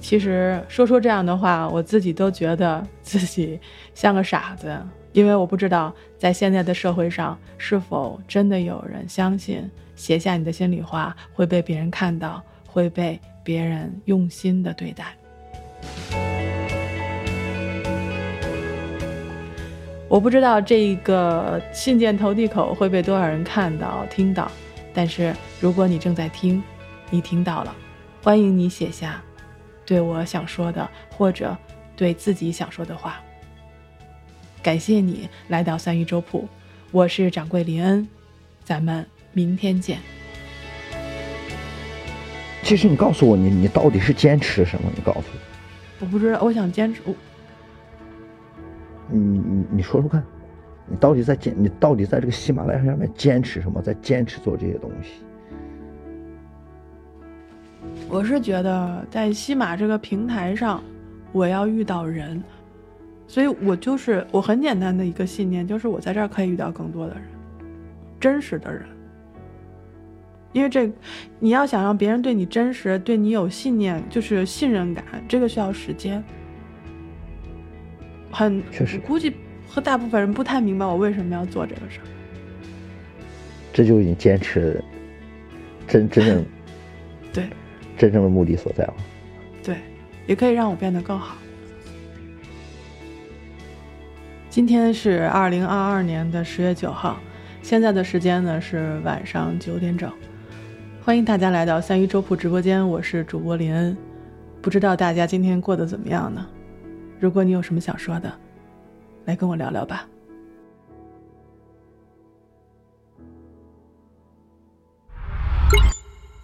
其实说出这样的话，我自己都觉得自己像个傻子，因为我不知道在现在的社会上是否真的有人相信写下你的心里话会被别人看到。会被别人用心的对待。我不知道这个信件投递口会被多少人看到、听到，但是如果你正在听，你听到了，欢迎你写下对我想说的或者对自己想说的话。感谢你来到三鱼粥铺，我是掌柜林恩，咱们明天见。其实你告诉我，你你到底是坚持什么？你告诉我。我不知道，我想坚持。我，你你你说说看，你到底在坚？你到底在这个喜马拉雅上面坚持什么？在坚持做这些东西？我是觉得在西马这个平台上，我要遇到人，所以我就是我很简单的一个信念，就是我在这儿可以遇到更多的人，真实的人。因为这，你要想让别人对你真实，对你有信念，就是信任感，这个需要时间。很确实，估计和大部分人不太明白我为什么要做这个事儿。这就是你坚持真真正 对真正的目的所在了。对，也可以让我变得更好。今天是二零二二年的十月九号，现在的时间呢是晚上九点整。欢迎大家来到三一粥铺直播间，我是主播林恩。不知道大家今天过得怎么样呢？如果你有什么想说的，来跟我聊聊吧。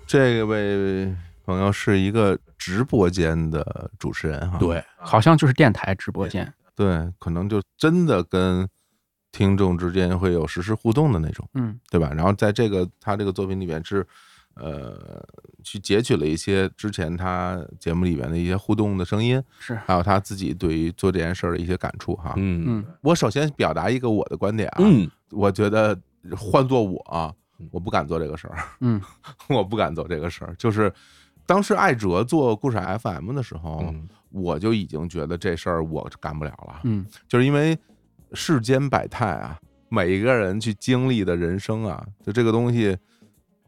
这位朋友是一个直播间的主持人哈，对，好像就是电台直播间，对，可能就真的跟听众之间会有实时互动的那种，嗯，对吧？然后在这个他这个作品里面是。呃，去截取了一些之前他节目里边的一些互动的声音，是还有他自己对于做这件事儿的一些感触哈。嗯嗯，我首先表达一个我的观点啊，嗯，我觉得换做我，我不敢做这个事儿，嗯，我不敢做这个事儿。就是当时艾哲做故事 FM 的时候，我就已经觉得这事儿我干不了了，嗯，就是因为世间百态啊，每一个人去经历的人生啊，就这个东西。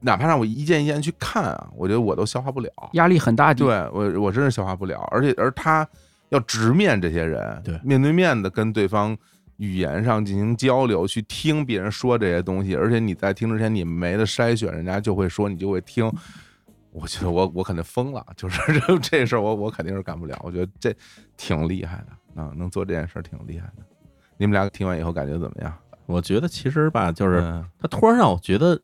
哪怕让我一件一件去看啊，我觉得我都消化不了，压力很大。对我，我真是消化不了。而且，而他要直面这些人，对，面对面的跟对方语言上进行交流，去听别人说这些东西。而且你在听之前，你没得筛选，人家就会说，你就会听。我觉得我我肯定疯了，就是这 这事儿，我我肯定是干不了。我觉得这挺厉害的啊，能做这件事儿挺厉害的。你们俩听完以后感觉怎么样？我觉得其实吧，就是他突然让我觉得。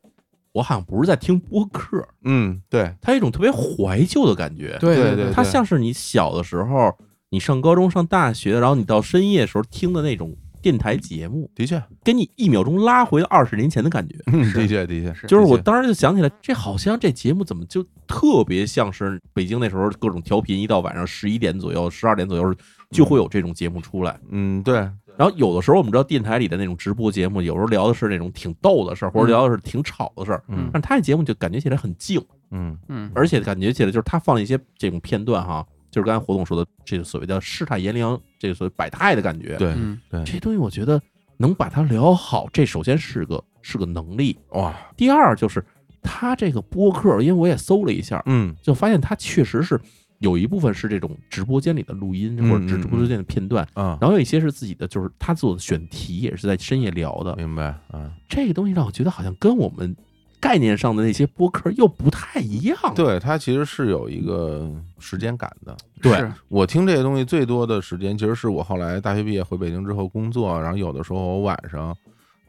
我好像不是在听播客，嗯，对，它有一种特别怀旧的感觉，对对对，它像是你小的时候，你上高中、上大学，然后你到深夜时候听的那种电台节目，的确，给你一秒钟拉回了二十年前的感觉，嗯的确的确是，就是我当时就想起来，这好像这节目怎么就特别像是北京那时候各种调频，一到晚上十一点左右、十二点左右就会有这种节目出来，嗯，对。然后有的时候我们知道电台里的那种直播节目，有时候聊的是那种挺逗的事儿，或者聊的是挺吵的事儿。嗯，但他这节目就感觉起来很静。嗯嗯，而且感觉起来就是他放了一些这种片段哈，就是刚才活动说的这个所谓的世态炎凉，这个所谓百态的感觉。对对，这东西我觉得能把它聊好，这首先是个是个能力哇。第二就是他这个播客，因为我也搜了一下，嗯，就发现他确实是。有一部分是这种直播间里的录音或者直播间的片段，啊，然后有一些是自己的，就是他做的选题，也是在深夜聊的。明白啊，这个东西让我觉得好像跟我们概念上的那些播客又不太一样。对，它其实是有一个时间感的。对我听这些东西最多的时间，其实是我后来大学毕业回北京之后工作，然后有的时候我晚上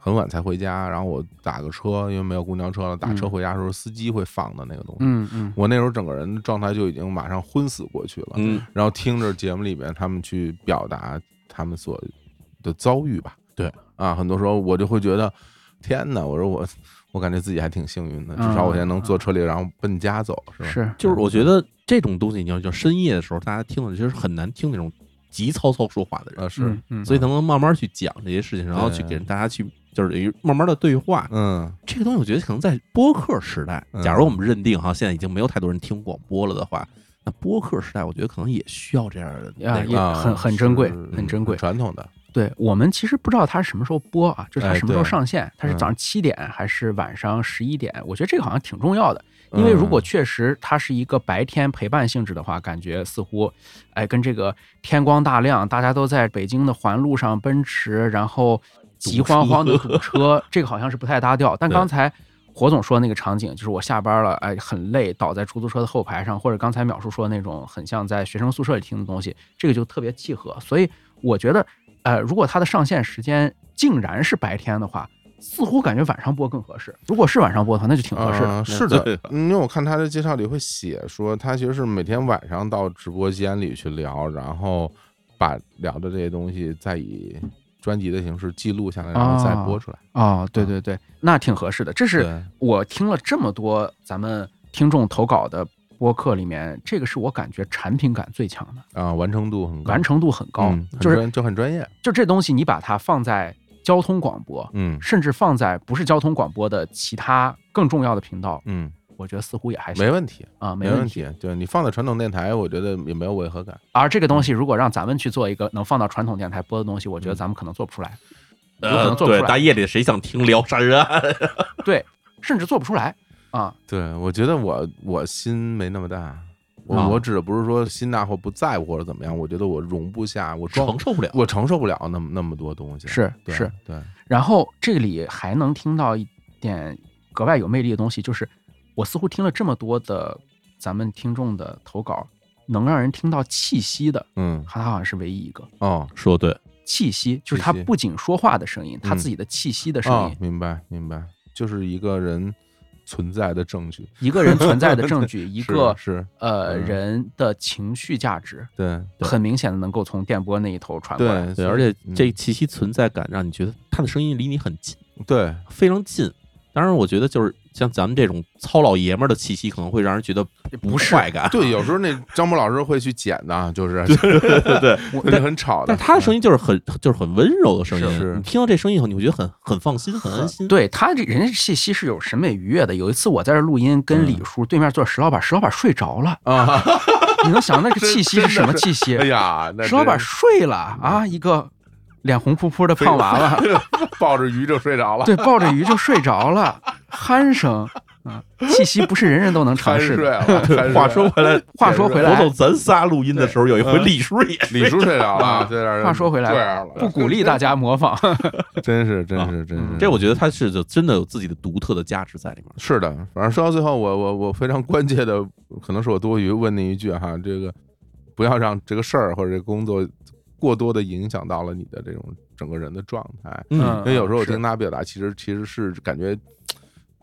很晚才回家，然后我打个车，因为没有公交车了，打车嗯回家的时候，司机会放的那个东西。嗯嗯我那时候整个人的状态就已经马上昏死过去了。嗯，然后听着节目里面他们去表达他们所的遭遇吧。对啊，很多时候我就会觉得，天哪！我说我我感觉自己还挺幸运的，至少我现在能坐车里，然后奔家走，是吧？是就是我觉得这种东西，你要就深夜的时候，大家听的其实很难听那种急操操说话的人，啊是嗯嗯所以他能慢慢去讲这些事情，然后去给人大家去就是等于慢慢的对话。嗯这个东西我觉得可能在播客时代，嗯假如我们认定哈，现在已经没有太多人听广播了的话，那播客时代我觉得可能也需要这样的啊，也很很珍贵，很珍贵。传统的。对我们其实不知道它什么时候播啊，就是它哎什么时候上线，它是嗯早上七点还是晚上十一点？我觉得这个好像挺重要的，因为如果嗯确实它是一个白天陪伴性质的话，感觉似乎，哎，跟这个天光大亮，大家都在北京的环路上奔驰，然后急慌慌的堵车，这个好像是不太搭调。但刚才火总说的那个场景，就是我下班了，哎，很累，倒在出租车的后排上，或者刚才淼叔说的那种很像在学生宿舍里听的东西，这个就特别契合。所以我觉得，呃，如果它的上线时间竟然是白天的话，似乎感觉晚上播更合适。如果是晚上播的话，那就挺合适是的，嗯因为我看他的介绍里会写说，他其实是每天晚上到直播间里去聊，然后把聊的这些东西再以专辑的形式记录下来，然后再播出来。哦，对对对，那挺合适的。这是我听了这么多咱们听众投稿的播客里面，这个是我感觉产品感最强的，啊，完成度很高，完成度很高，就是就很专业。就这东西，你把它放在交通广播，嗯甚至放在不是交通广播的其他更重要的频道，嗯，我觉得似乎也还行没问题啊，没问题。对你放在传统电台，我觉得也没有违和感。而这个东西如果让咱们去做一个能放到传统电台播的东西，我觉得咱们可能做不出来，有可呃能，做不，出来。大夜里谁想听聊山啊？对，甚至做不出来啊。对，我觉得我我心没那么大。我、啊我指的不是说心大或不在乎或者怎么样，我觉得我容不下，我承受不了我承受不了那么那么多东西。是是，对，然后这里还能听到一点格外有魅力的东西，就是我似乎听了这么多的咱们听众的投稿，能让人听到气息的，嗯，他好像是唯一一个。哦，说对，气息就是他不仅说话的声音，他嗯自己的气息的声哦音，，明白明白，就是一个人存在的证据，一个人存在的证 据，一个是呃嗯人的情绪价值，对对很明显的能够从电波那一头传过来。对对，而且嗯这气息存在感让你觉得他的声音离你很近，对，非常近。当然，我觉得就是像咱们这种糙老爷们儿的气息，可能会让人觉得不快感。对，有时候那张博老师会去剪的，就是对对对，很吵的。但他的声音就是很就是很温柔的声音，是你听到这声音以后，你会觉得很很放心，很安心。对他这人家气息是有审美愉悦的。有一次我在这录音，跟李叔对面坐石老板，石老板睡着了嗯啊！你能想那个 气息是什么气息？哎呀，石老板睡了啊，一个脸红扑扑的胖娃娃，抱着鱼就睡着了。对，抱着鱼就睡着了，鼾声啊，气息不是人人都能尝试 话说回来，话说回来我走咱仨录音的时候，有一回嗯李叔也李叔睡着了，话说回来，这样了，不鼓励大家模仿。真是真是真是，这我觉得他是就真的有自己的独特的价值在里面。是的，反正说到最后，我我我非常关切的，可能是我多余问那一句哈，这个不要让这个事儿或者这个工作过多的影响到了你的这种整个人的状态。嗯。因为有时候我听他表达，其实其实是感觉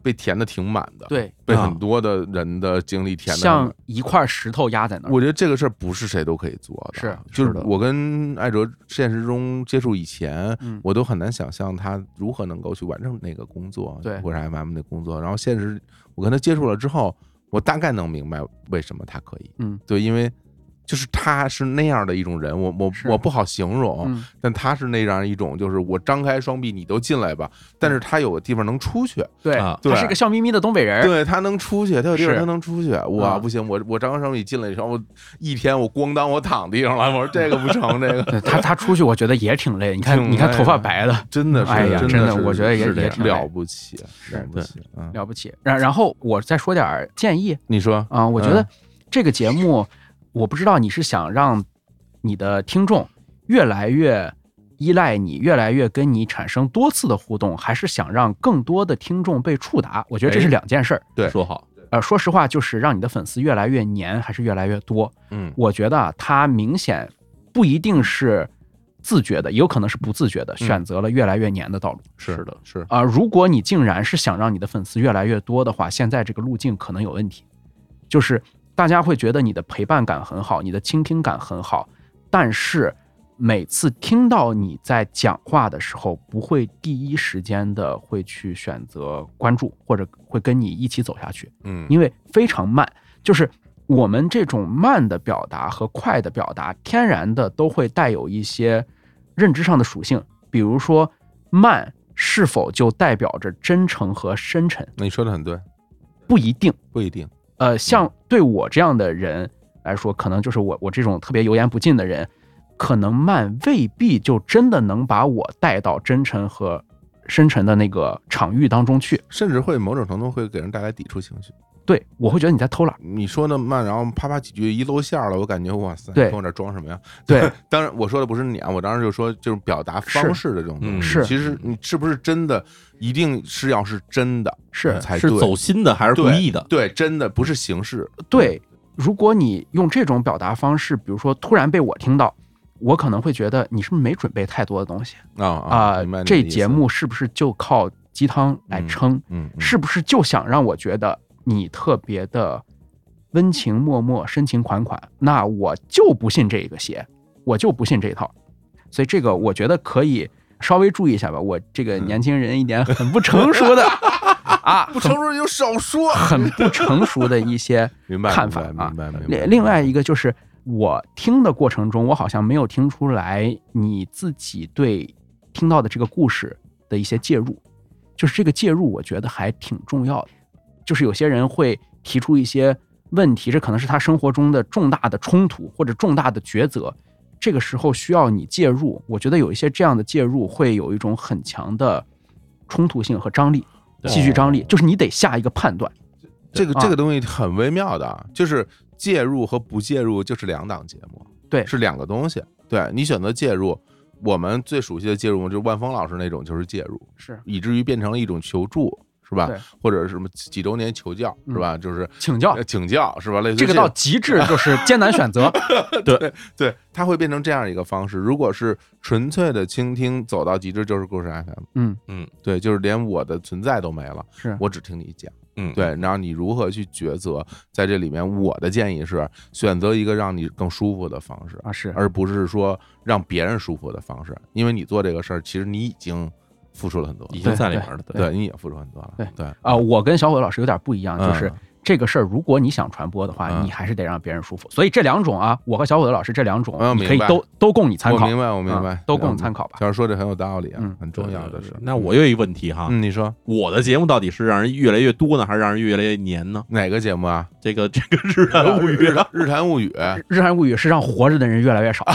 被填的挺满的，对。被啊很多的人的经历填的像一块石头压在那儿。我觉得这个事儿不是谁都可以做的，是就是我跟艾哲现实中接触以前，嗯。我都很难想象他如何能够去完成那个工作，对。或者 MM 的工作。然后现实我跟他接触了之后，我大概能明白为什么他可以，嗯，对，因为就是他是那样的一种人，我我我不好形容，嗯但他是那样一种，就是我张开双臂，你都进来吧，但是他有个地方能出去，对他是个笑眯眯的东北人。对他能出去，他有地方他能出去。哇，啊不行，我我张开双臂进来以后，我一天我咣当我躺地上了，我说这个不成，这个对他他出去，我觉得也挺累。你看，你看头发白的，真的是，哎呀，真真的，我觉得也挺了不起，了不起，嗯，了不起。然然后我再说点建议你说啊，我觉得嗯这个节目，我不知道你是想让你的听众越来越依赖你越来越跟你产生多次的互动，还是想让更多的听众被触达？我觉得这是哎两件事儿。对说好，呃，说实话，就是让你的粉丝越来越黏，还是越来越多？嗯我觉得啊，他明显不一定是自觉的，也有可能是不自觉的，嗯选择了越来越黏的道路。是的，是啊、如果你竟然是想让你的粉丝越来越多的话，现在这个路径可能有问题，就是大家会觉得你的陪伴感很好，你的倾听感很好，但是每次听到你在讲话的时候，不会第一时间的会去选择关注，或者会跟你一起走下去。嗯因为非常慢，就是我们这种慢的表达和快的表达，天然的都会带有一些认知上的属性，比如说慢是否就代表着真诚和深沉？你说的很对，不一定，不一定。呃，像对我这样的人来说，可能就是我我这种特别油盐不进的人，可能慢未必就真的能把我带到真诚和深沉的那个场域当中去，甚至会某种程度会给人带来抵触情绪。对我会觉得你在偷懒。你说那慢，然后啪啪几句一露馅儿了，我感觉哇塞，对跟我这装什么呀？对，当然我说的不是你啊，我当时就说就是表达方式的这种东西。是其实你是不是真的，一定是要是真的是是才是走心的还是故意的？对，对真的不是形式。对，如果你用这种表达方式，比如说突然被我听到，我可能会觉得你是不是没准备太多的东西啊啊这节目是不是就靠鸡汤来撑？嗯，嗯是不是就想让我觉得你特别的温情脉脉、深情款款？那我就不信这个邪，我就不信这套。所以这个我觉得可以稍微注意一下吧。我这个年轻人一点很不成熟的 啊，不成熟就少说，很不成熟的一些看法啊。另另外一个就是我听的过程中，我好像没有听出来你自己对听到的这个故事的一些介入，就是这个介入，我觉得还挺重要的。就是有些人会提出一些问题，这可能是他生活中的重大的冲突或者重大的抉择，这个时候需要你介入。我觉得有一些这样的介入会有一种很强的冲突性和张力，戏剧张力，就是你得下一个判断。这个啊这个东西很微妙的啊，就是介入和不介入就是两档节目，对，是两个东西。对你选择介入，我们最熟悉的介入就是万峰老师那种，就是介入，是以至于变成了一种求助，是吧？或者是什么几周年求教，是吧？就是请教呃请教，是吧？类似这个到极致就是艰难选择。对对，它会变成这样一个方式。如果是纯粹的倾听，走到极致就是故事 FM。嗯嗯，对，就是连我的存在都没了，是我只听你讲。嗯，对，然后你如何去抉择，在这里面，我的建议是选择一个让你更舒服的方式啊，是，而不是说让别人舒服的方式，因为你做这个事儿，其实你已经付出了很多，已经在里面了对对，你也付出很多了，对对啊、我跟小伙老师有点不一样，就是嗯这个事儿，如果你想传播的话，嗯你还是得让别人舒服。所以这两种啊，我和小伙子老师这两种，可以都都供你参考。我明白，我明白嗯，都供参考吧。小说这很有道理啊嗯，很重要的是。那我有一个问题哈，嗯，你说我的节目到底是让人越来越多呢，还是让人越来越黏呢？哪个节目啊？这个 这个日谈物语日日谈物语，日韩物语是让活着的人越来越少。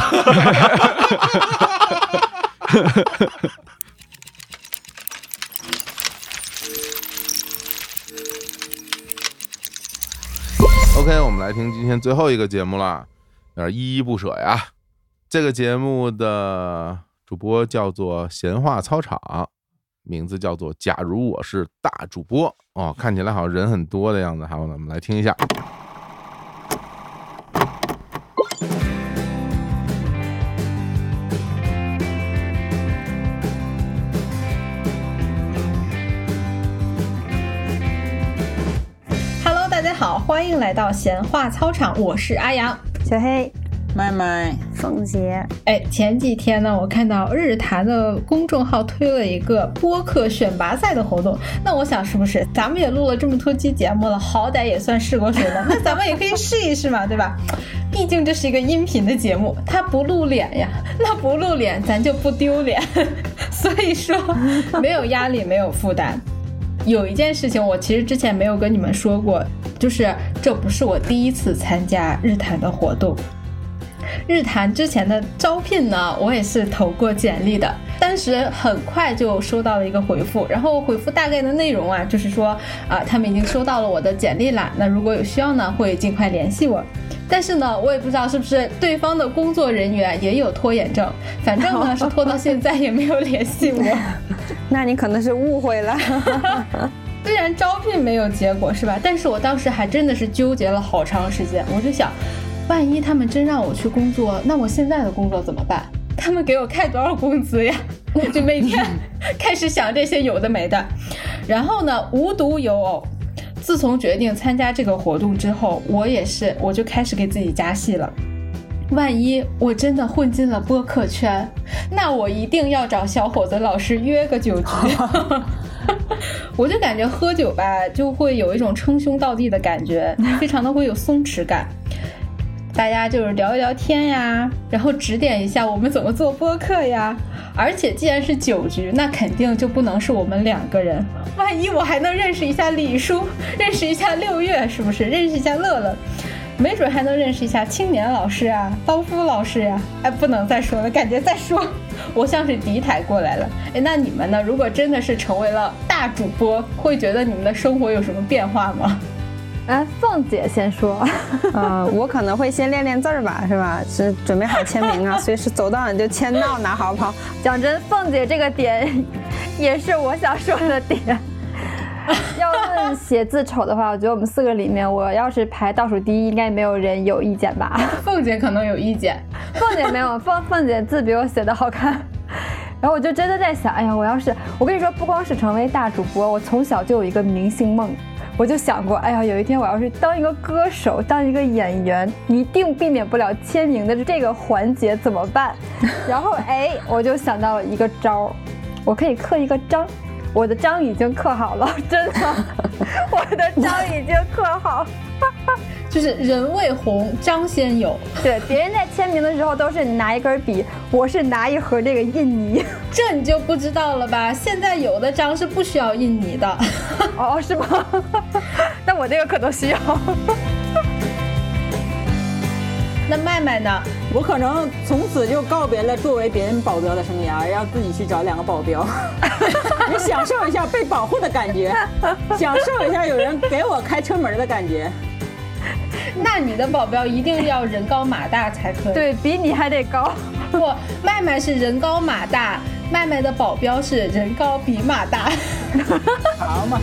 OK，我们来听今天最后一个节目了，有点依依不舍呀。这个节目的主播叫做闲话操场，名字叫做“假如我是大主播”哦，看起来好像人很多的样子。好，我们来听一下。好，欢迎来到闲话操场，我是阿阳、小黑、麦麦、凤姐。哎，前几天呢，我看到日坛的公众号推了一个播客选拔赛的活动，那我想是不是咱们也录了这么多期节目了，好歹也算试过水了，那咱们也可以试一试嘛，对吧？毕竟这是一个音频的节目，它不露脸呀，那不露脸咱就不丢脸，所以说没有压力，没有负担。有一件事情，我其实之前没有跟你们说过，就是这不是我第一次参加日坛的活动。日坛之前的招聘呢，我也是投过简历的，当时很快就收到了一个回复，然后回复大概的内容啊，就是说啊、他们已经收到了我的简历啦，那如果有需要呢，会尽快联系我。但是呢，我也不知道是不是对方的工作人员也有拖延症，反正呢 是拖到现在也没有联系我。那你可能是误会了。虽然招聘没有结果是吧？但是我当时还真的是纠结了好长时间。我就想，万一他们真让我去工作，那我现在的工作怎么办？他们给我开多少工资呀？我就每天 开始想这些有的没的。然后呢，无独有偶，自从决定参加这个活动之后，我也是，我就开始给自己加戏了。万一我真的混进了播客圈，那我一定要找小伙子老师约个酒局。我就感觉喝酒吧，就会有一种称兄道弟的感觉，非常的会有松弛感。大家就是聊一聊天呀，然后指点一下我们怎么做播客呀。而且既然是酒局，那肯定就不能是我们两个人。万一我还能认识一下李叔，认识一下六月，是不是？认识一下乐乐，没准还能认识一下青年老师啊，刀夫老师呀。哎，不能再说了，感觉再说 我像是敌台过来了。哎，那你们呢？如果真的是成为了大主播，会觉得你们的生活有什么变化吗？哎，凤姐先说。呃，我可能会先练练字儿吧，是吧？是准备好签名啊，随时走到哪就签到，哪好不好。讲真，凤姐这个点也是我想说的点。要论写字丑的话，我觉得我们四个里面，我要是排倒数第一，应该没有人有意见吧？凤姐可能有意见，凤姐没有，凤凤姐字比我写的好看。然后我就真的在想，哎呀，我要是我跟你说，不光是成为大主播，我从小就有一个明星梦。我就想过，哎呀，有一天我要是当一个歌手，当一个演员，一定避免不了签名的这个环节，怎么办？然后，哎，我就想到了一个招儿，我可以刻一个章，我的章已经刻好了，真的，我的章已经刻好。就是人未红，章先有。对，别人在签名的时候都是拿一根笔，我是拿一盒这个印泥。这你就不知道了吧？现在有的章是不需要印泥的。哦，是吗？那我这个可能需要。那麦麦呢？我可能从此就告别了作为别人保镖的生涯，要自己去找两个保镖，也享受一下被保护的感觉，享受一下有人给我开车门的感觉。那你的保镖一定要人高马大才可以，对比你还得高。不，麦麦是人高马大，麦麦的保镖是人高比马大。好嘛。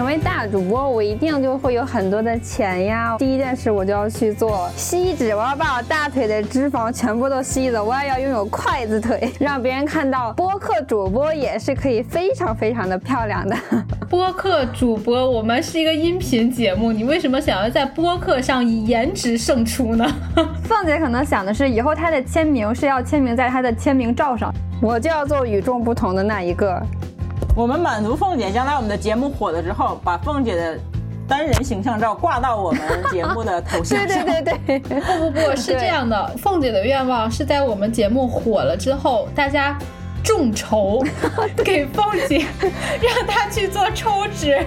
成为大主播，我一定就会有很多的钱呀。第一件事，我就要去做吸脂，我要把我大腿的脂肪全部都吸走，我也要拥有筷子腿，让别人看到播客主播也是可以非常非常的漂亮的。播客主播，我们是一个音频节目，你为什么想要在播客上以颜值胜出呢？凤姐可能想的是，以后她的签名是要签名在她的签名照上，我就要做与众不同的那一个。我们满足凤姐，将来我们的节目火了之后，把凤姐的单人形象照挂到我们节目的头像上。对对对对，不不不，是这样的，凤姐的愿望是在我们节目火了之后，大家众筹 给凤姐，让她去做抽脂。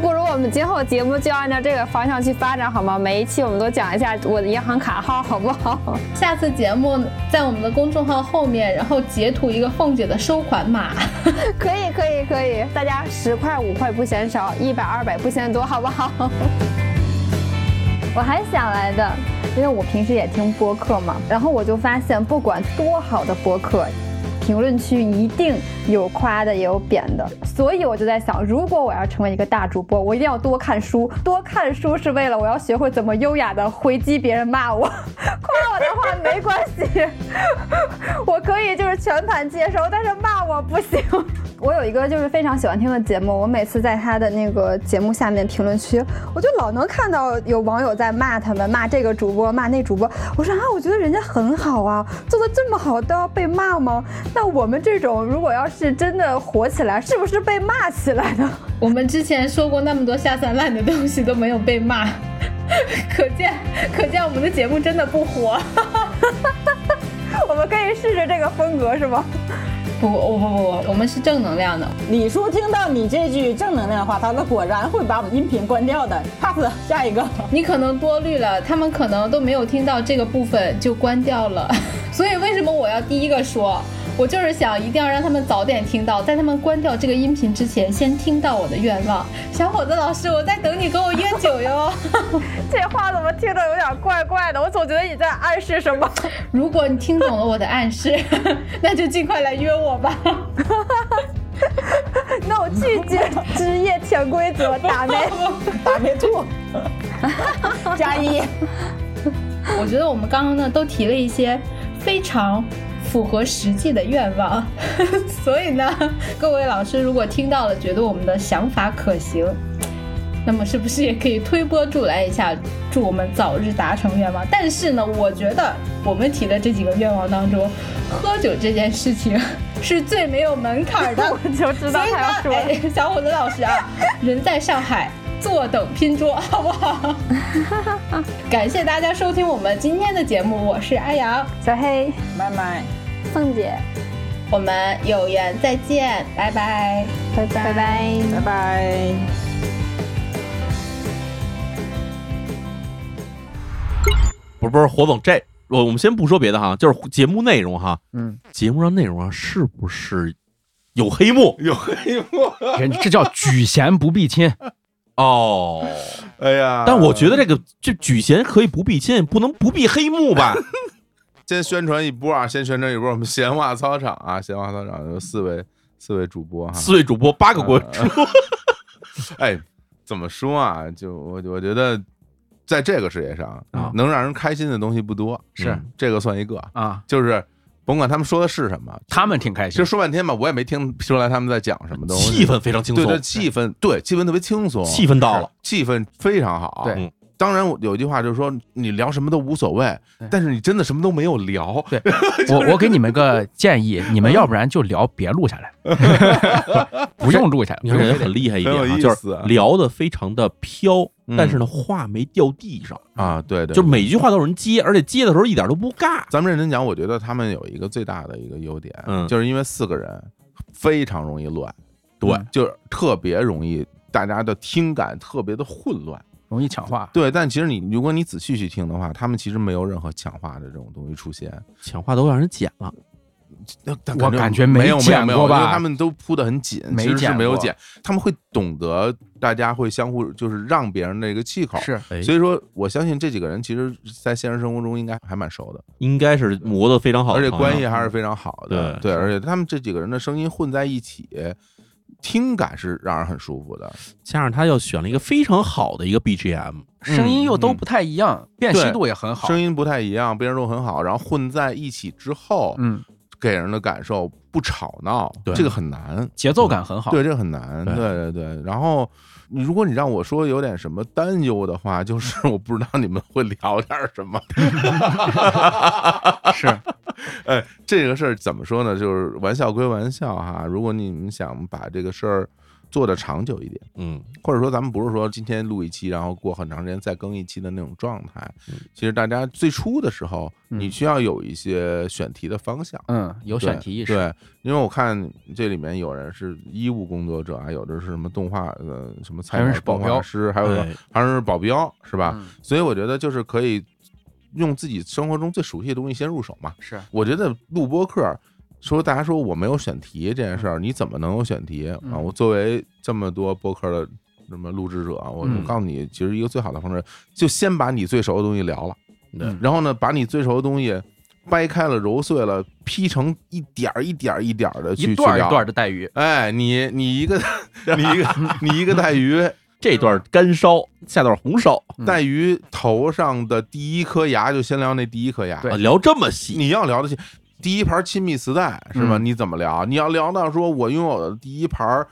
不如我们今后节目就按照这个方向去发展，好吗？每一期我们都讲一下我的银行卡号，好不好？下次节目在我们的公众号后面，然后截图一个凤姐的收款码。可以可以可以，大家十块五块不嫌少，一百二百不嫌多，好不好？我还想来的，因为我平时也听播客嘛，然后我就发现，不管多好的播客。评论区一定有夸的，也有贬的，所以我就在想，如果我要成为一个大主播，我一定要多看书。多看书是为了我要学会怎么优雅的回击别人骂我，夸我的话没关系，我可以就是全盘接受，但是骂我不行。我有一个就是非常喜欢听的节目，我每次在他的那个节目下面评论区，我就老能看到有网友在骂他们，骂这个主播，骂那主播。我说啊，我觉得人家很好啊，做的这么好都要被骂吗？那我们这种如果要是真的火起来，是不是被骂起来的？我们之前说过那么多下三滥的东西都没有被骂，可见可见我们的节目真的不火。我们可以试试这个风格，是吗？不不不不不，我们是正能量的。李叔听到你这句正能量的话，他说果然会把我们音频关掉的。pass 下一个，你可能多虑了，他们可能都没有听到这个部分就关掉了。所以为什么我要第一个说？我就是想一定要让他们早点听到，在他们关掉这个音频之前，先听到我的愿望。小伙子老师，我在等你跟我约酒哟。这话怎么听着有点怪怪的？我总觉得你在暗示什么。如果你听懂了我的暗示，那就尽快来约我吧。那我拒绝职业潜规则，打没打没兔，加一。我觉得我们刚刚呢都提了一些非常符合实际的愿望，所以呢，各位老师如果听到了，觉得我们的想法可行，那么是不是也可以推波助澜一下，祝我们早日达成愿望？但是呢，我觉得我们提的这几个愿望当中，喝酒这件事情是最没有门槛的。我就知道他要说所以呢哎小伙子老师啊，人在上海。坐等拼桌，好不好？感谢大家收听我们今天的节目，我是安阳、小黑、麦麦、凤姐，我们有缘再见，拜拜，拜拜，拜拜，拜拜。不是不是，火总，这我我们先不说别的哈，就是节目内容哈，嗯，节目上内容上是不是有黑幕？有黑幕，人这叫举贤不避亲。哦，哎呀，但我觉得这个这举贤可以不避亲，不能不避黑幕吧？先宣传一波啊，先宣传一波我们闲话操场啊，闲话操场有四位四位主播哈，四位主播八个关注。哎，怎么说啊？就我我觉得，在这个世界上啊能让人开心的东西不多，是嗯这个算一个啊，就是。甭管他们说的是什么，他们挺开心。其实说半天吧，我也没听出来他们在讲什么东西。气氛非常轻松，对对，气氛对气氛特别轻松，气氛到了，气氛非常好。对，嗯当然我有一句话就是说，你聊什么都无所谓，但是你真的什么都没有聊。对，我我给你们个建议，你们要不然就聊，别录下来，不用录下来。你看人很厉害一点啊，就是聊的非常的飘，嗯但是呢话没掉地上啊，对对，就每句话都有人接，而且接的时候一点都不尬。咱们认真讲，我觉得他们有一个最大的一个优点，嗯就是因为四个人非常容易乱，对，就是特别容易，大家的听感特别的混乱。容易抢话，对，但其实你如果你仔细去听的话，他们其实没有任何抢话的这种东西出现，抢话都让人剪了。我感觉没有没有没有吧因为他们都铺的很紧，没其实是没有剪，他们会懂得大家会相互就是让别人那个气口，是哎。所以说我相信这几个人其实，在现实生活中应该还蛮熟的，应该是磨得非常好而且，关系还是非常好的，对对，而且他们这几个人的声音混在一起，听感是让人很舒服的，加上他又选了一个非常好的一个 BGM，声音又都不太一样，辨析度也很好。声音不太一样，辨识度很好，然后混在一起之后，嗯，给人的感受不吵闹，对这个很难，节奏感很好。对，这个很难，对对对对。然后，你如果你让我说有点什么担忧的话，就是 我不知道你们会聊点什么。是，哎，这个事儿怎么说呢？就是玩笑归玩笑哈，如果你们想把这个事儿做的长久一点，嗯，或者说咱们不是说今天录一期，然后过很长时间再更一期的那种状态。嗯其实大家最初的时候，你需要有一些选题的方向，嗯，有选题意识。对，因为我看这里面有人是医务工作者啊，有的是什么动画呃什么菜还有人鸟动画是保镖师，还有哎还有是保镖，是吧？嗯所以我觉得就是可以用自己生活中最熟悉的东西先入手嘛。是，我觉得录播课。说大家说我没有选题这件事儿，你怎么能有选题啊？嗯我作为这么多播客的什么录制者，我告诉你，其实一个最好的方式，就先把你最熟的东西聊了，嗯然后呢，把你最熟的东西掰开了、揉碎了，劈成一点儿一点儿一点儿的去一段一段的带鱼。哎，你你一个 你一个你一个带鱼，这段干烧，下段红烧，带鱼头上的第一颗牙就先聊那第一颗牙，啊聊这么细，你要聊的细。第一盘亲密磁带是吧？嗯。你怎么聊？你要聊到说我拥有的第一盘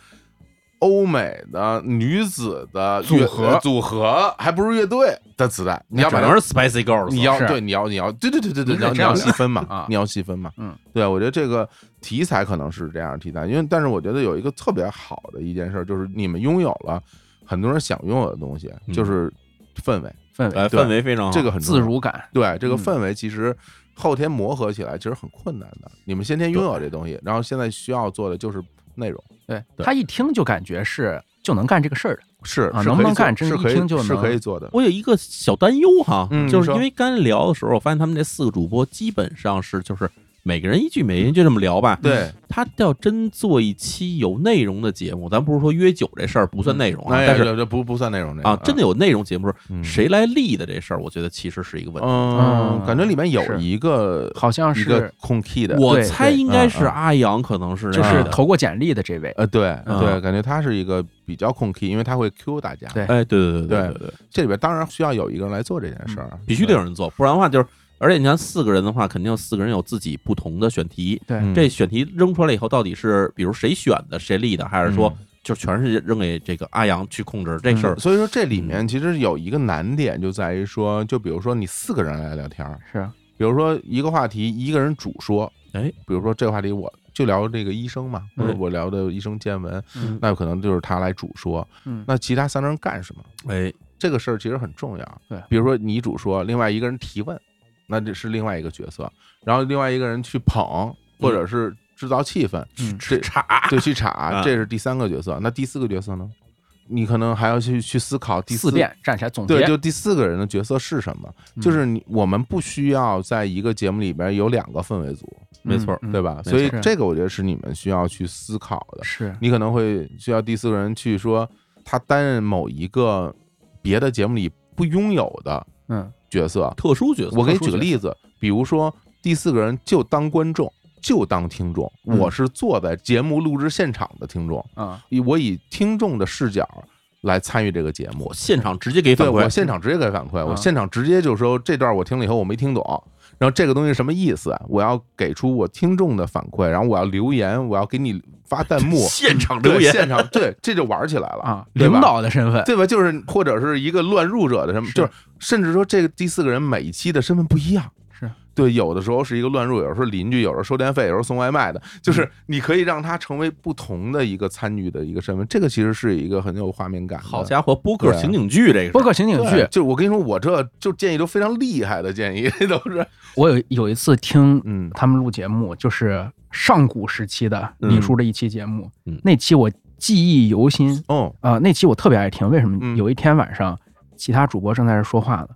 欧美的女子的组合。呃组合，还不是乐队的磁带，你要把能是 Spicy Girls，你要对，你要你要对对对对对，你你要你要细分嘛啊。你要细分嘛，嗯，对，我觉得这个题材可能是这样题材，因为但是我觉得有一个特别好的一件事，就是你们拥有了很多人想拥有的东西，嗯。就是氛围，氛围。氛围非常好，这个很自如感。对这个嗯。氛围，其实后天磨合起来其实很困难的。你们先天拥有这东西，然后现在需要做的就是内容，对对他一听就感觉是就能干这个事儿的。是啊能不能干真是一是可以是听就能可以做的。我有一个小担忧哈，嗯就是因为刚才聊的时候，我发现他们这四个主播基本上是就是每个人一句每人就这么聊吧。对，他要真做一期有内容的节目，咱不是说约酒这事儿不算内容啊，哎但是不不算内容这啊，真的有内容节目，嗯。谁来立的这事儿，我觉得其实是一个问题。嗯，感觉里面有一个好像是。一个是空 key 的，我猜应该是阿阳，可能是就是投过简历的这位。呃，对嗯。对，感觉他是一个比较空 key，因为他会 Q 大家。对哎，对对对对对对，这里边当然需要有一个人来做这件事儿，必须得有人做，不然的话就是，而且你看四个人的话，肯定有四个人有自己不同的选题。对。嗯。这选题扔出来以后，到底是比如谁选的，谁立的，还是说嗯。就全是扔给这个阿阳去控制这事儿？所以说这里面其实有一个难点，就在于说，就比如说你四个人来聊天儿，是，比如说一个话题一个人主说，哎，比如说这个话题我就聊这个医生嘛，嗯或者我聊的医生见闻嗯，那有可能就是他来主说嗯，那其他三个人干什么？哎，这个事儿其实很重要。对。比如说你主说，另外一个人提问，那这是另外一个角色，然后另外一个人去捧或者是制造气氛，嗯这查对去查，啊这是第三个角色。那第四个角色呢？你可能还要去去思考第四遍站起来总结对，就第四个人的角色是什么？嗯就是你我们不需要在一个节目里边有两个氛围组，没错嗯对吧？所以这个我觉得是你们需要去思考的。是你可能会需要第四个人去说他担任某一个别的节目里不拥有的嗯角色，特殊角色。我给你举个例子，比如说第四个人就当观众，就当听众，嗯。我是坐在节目录制现场的听众，啊，以我以听众的视角来参与这个节目，现场直接给反馈。我馈，现场直接给反馈，我啊。现场直接就说这段我听了以后我没听懂，然后这个东西什么意思？我要给出我听众的反馈，然后我要留言，我要给你发弹幕，现场留言现场对，这就玩起来了啊，领导的身份，对吧？就是或者是一个乱入者的身份，就是甚至说这个第四个人每一期的身份不一样。是对，有的时候是一个乱入，有时候邻居，有时候收电费，有时候送外卖的，就是你可以让他成为不同的一个参与的一个身份，这个其实是一个很有画面感。好家伙，播客情景剧这个播客情景剧。就我跟你说，我这就建议都非常厉害的建议，都是我有有一次听嗯他们录节目，就是上古时期的李叔的一期节目，嗯那期我记忆犹新。哦，啊、那期我特别爱听，为什么？嗯有一天晚上，其他主播正在这说话呢，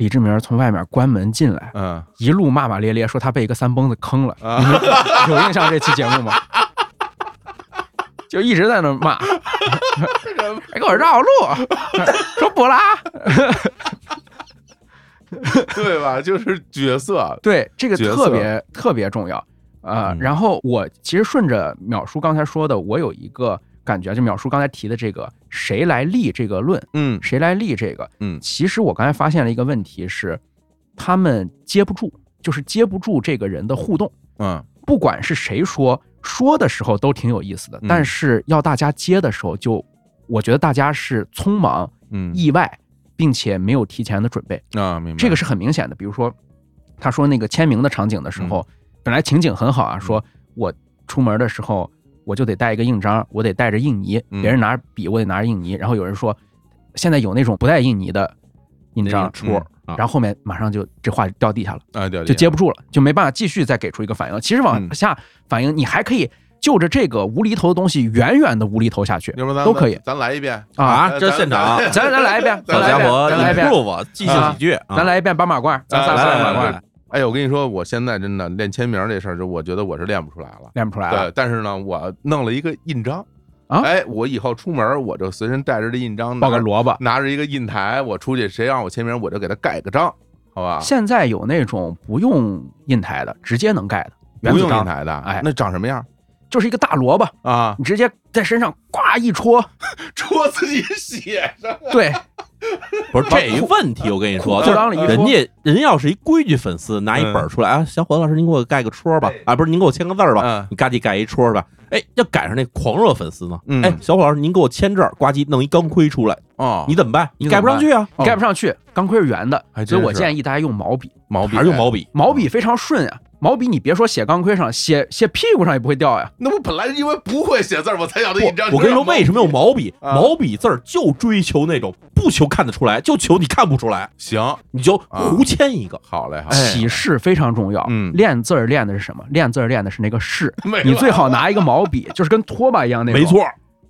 李志明从外面关门进来，嗯一路骂骂咧咧，说他被一个三蹦子坑了。啊你们 有印象这期节目吗？就一直在那骂，还 给我绕路，说不拉。对吧？就是角色，对，这个特别特别重要啊、嗯然后我其实顺着淼叔刚才说的，我有一个感觉，就淼叔刚才提的这个谁来立这个论，嗯谁来立这个，嗯其实我刚才发现了一个问题是，他们接不住，就是接不住这个人的互动。嗯不管是谁说，说的时候都挺有意思的，嗯但是要大家接的时候就，我觉得大家是匆忙、嗯意外，并且没有提前的准备。啊，明白这个是很明显的。比如说，他说那个签名的场景的时候，本来情景很好啊，说我出门的时候我就得带一个印章，我得带着印泥，嗯别人拿着笔，我得拿着印泥。然后有人说，现在有那种不带印泥的印章那个戳然后后面马上就这话就掉地下了，就接不住了，就没办法继续再给出一个反应了。其实往下反应，你还可以就着这个无厘头的东西远远的无厘头下去，都可以。咱来一遍啊这现场咱咱咱来一遍，咱好来一遍，家伙咱来一遍 improve，继续喜剧啊咱来一遍八马褂，咱仨来马褂哎，我跟你说，我现在真的练签名这事儿，就我觉得我是练不出来了。练不出来对了，但是呢，我弄了一个印章啊哎，我以后出门我就随身带着这印章，抱个萝卜。拿着一个印台，我出去谁让我签名，我就给他盖个章，好吧？现在有那种不用印台的，直接能盖的，原不用印台的，哎那长什么样就是一个大萝卜，啊？你直接在身上呱一戳，戳自己血上，对，不是这一问题，我跟你说，就是裆里一戳。人家人要是一规矩粉丝，拿一本儿出来啊，小伙子老师，您给我盖个戳吧，啊，不是您给我签个字儿吧嗯，你嘎叽盖一戳吧，哎，要赶上那狂热粉丝呢，嗯。哎，小伙老师，您给我签这儿，呱唧弄一钢盔出来，哦，你怎么办？你盖不上去啊，盖不上去，钢盔是圆的所以我建议大家用毛笔，毛笔还是用毛笔？毛笔非常顺啊。毛笔你别说写钢盔上，写写屁股上也不会掉呀。那我本来因为不会写字儿，我才要的印章。我跟你说，为什么用毛笔？啊毛笔字儿就追求那种不求看得出来，就求你看不出来，行？你就胡签一个。好嘞，好嘞，起势非常重要。嗯练字儿练的是什么？练字儿练的是那个势。你最好拿一个毛笔，就是跟拖把一样那种。没错，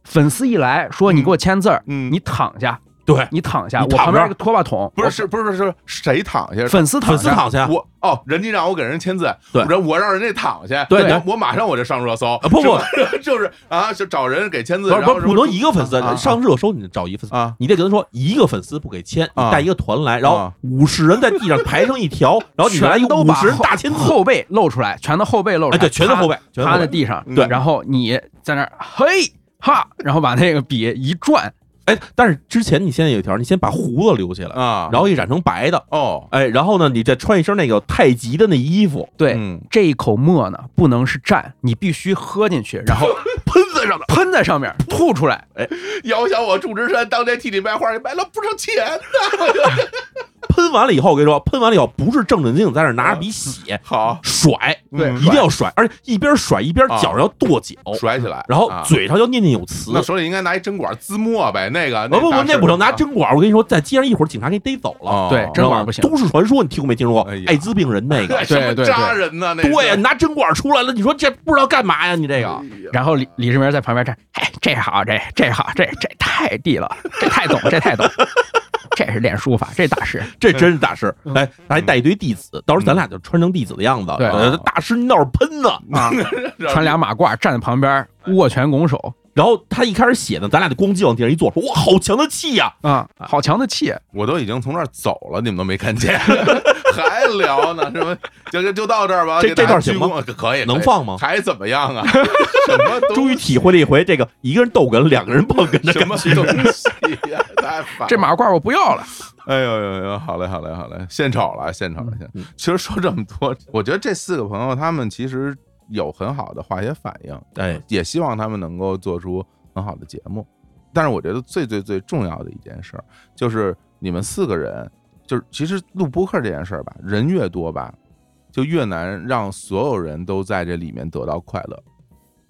粉丝一来说你给我签字儿，嗯你躺下，对你躺下，我旁边一个拖把桶，不是是不是是谁躺下？粉丝躺粉丝躺下我哦，人家让我给人签字，对我我让人家躺下，对我我马上我就上热搜，不不 就是啊，就找人给签字，不是然后不不能一个粉丝啊上热搜，你找一个粉丝啊，你得跟他说一个粉丝不给签，你啊带一个团来，然后啊五十人在地上排成一条，然后你来都五十人大签字，后背露出来，全都后背露出来，哎对全都后背趴全都后背趴在地上，对然后你在那儿嘿哈，然后把那个笔一转，哎，但是之前你现在有一条，你先把胡子留下来啊，然后一染成白的，哦，哎，然后呢，你再穿一身那个太极的那衣服，对，嗯这一口墨呢不能是蘸，你必须喝进去，然后喷在上面，喷在上面，吐出来，哎，遥想我祝枝山当年替你卖花，也卖了不少钱呢。喷完了以后，我跟你说，喷完了以后不是正正经经在那拿着笔写，好甩，对一定要甩，而且一边甩一边脚上要跺脚，甩起来，然后啊嘴上要念念有词。那手里应该拿一针管滋墨呗，那个不不不，那不成，拿针针管。我跟你说，在街上一会儿警察给你逮走了。哦对针管不行都市传说，你听过没听说过？艾滋病人那个，对对对扎人呢，那对呀，你拿针管出来了，你说这不知道干嘛呀？你这个，然后李李世民在旁边站，哎，这好，这这好，这这太地了，这太懂，这太懂，这是练书法，这大师，这真是大师。哎，还带一堆弟子，到时候咱俩就穿成弟子的样子。对呃大师您倒是喷呢啊，穿俩马褂站在旁边握拳拱手然后他一开始写呢，咱俩就咣叽往地上一坐，说哇，好强的气呀！啊，好强的气，我都已经从那儿走了，你们都没看见，还聊呢？什么？就就就到这儿吧。这这段行吗可以，能放吗还怎么样啊？什么东终于体会了一回这个一个人逗哏，两个人捧哏的什么。东西呀？太烦了。这马褂我不要了。哎呦呦呦！好嘞，好嘞，好嘞，献丑了，献丑了，献。嗯其实说这么多，我觉得这四个朋友他们其实有很好的化学反应，哎，也希望他们能够做出很好的节目。但是我觉得最最最重要的一件事儿，就是你们四个人，就是其实录播客这件事儿吧，人越多吧，就越难让所有人都在这里面得到快乐。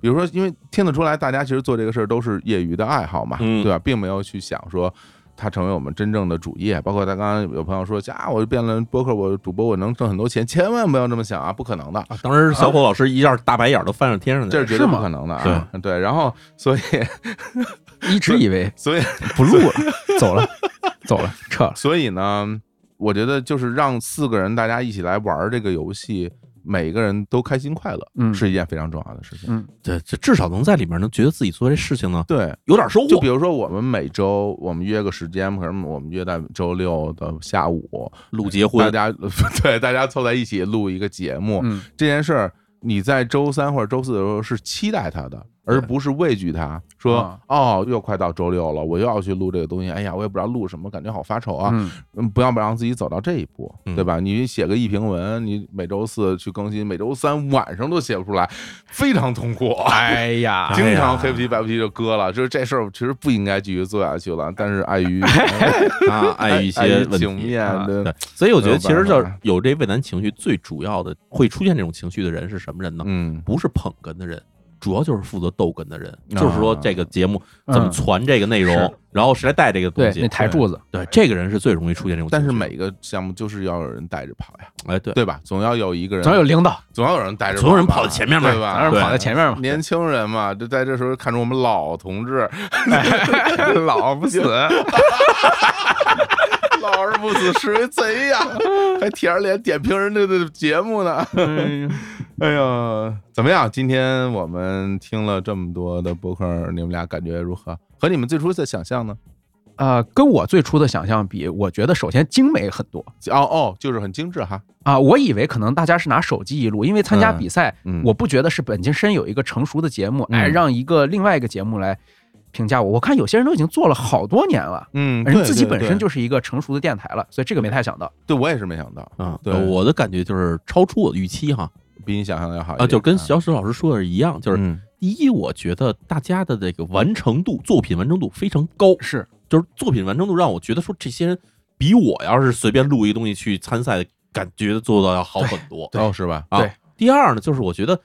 比如说，因为听得出来，大家其实做这个事儿都是业余的爱好嘛，嗯对吧？并没有去想说它成为我们真正的主业。包括他刚刚有朋友说，啊，我变了播客，我主播我能挣很多钱，千万不要这么想啊，不可能的。当时小伙老师一下大白眼都翻上天上去了，这是绝对不可能的啊！对，然后所以 一直以为 所以不录了，走了，走了，撤了。所以呢，我觉得就是让四个人大家一起来玩这个游戏，每个人都开心快乐，嗯。是一件非常重要的事情。嗯，对，这至少能在里面能觉得自己做这事情呢，对，有点收获。就比如说，我们每周我们约个时间，可能我们约在周六的下午录结婚。大家 对大家凑在一起录一个节目，嗯。这件事儿你在周三或者周四的时候是期待它的，而不是畏惧他。说啊哦，又快到周六了，我又要去录这个东西，哎呀，我也不知道录什么，感觉好发愁啊。嗯嗯，不要不让自己走到这一步，嗯对吧？你写个一评文，你每周四去更新，每周三晚上都写不出来，非常痛苦。哎呀，经常黑不提白不提就割了，就是这事儿其实不应该继续做下去了，但是碍于 啊，碍于一些情面啊对对，所以我觉得其实就是有这畏难情绪，最主要的会出现这种情绪的人是什么人呢？嗯，不是捧哏的人。主要就是负责逗哏的人，啊。就是说这个节目怎么嗯传这个内容是，然后谁来带这个东西，对那台柱子，对这个人是最容易出现这种情绪。但是每个项目就是要有人带着跑呀，哎对。对吧？总要有一个人，总要有领导，总要有人带着，总有人跑在前面嘛对吧？总有人跑在前面嘛。年轻人嘛，就在这时候看着我们老同志，老不死，老而不死是为贼呀，还舔着脸点评人家的节目呢。哎呀，怎么样？今天我们听了这么多的播客，你们俩感觉如何？和你们最初的想象呢？呃，跟我最初的想象比，我觉得首先精美很多哦哦，就是很精致哈。啊。我以为可能大家是拿手机一录，因为参加嗯比赛，嗯我不觉得是本身有一个成熟的节目，嗯哎，让一个另外一个节目来评价我。我看有些人都已经做了好多年了，嗯，人自己本身就是一个成熟的电台了，所以这个没太想到。对我也是没想到啊，对我的感觉就是超出我的预期哈比你想象的要好一啊，就跟小史老师说的是一样，就是嗯第一，我觉得大家的这个完成度，作品完成度非常高，是就是作品完成度让我觉得说这些人比我要是随便录一个东西去参赛，感觉做到要好很多，哦，是吧？啊对。第二呢，就是我觉得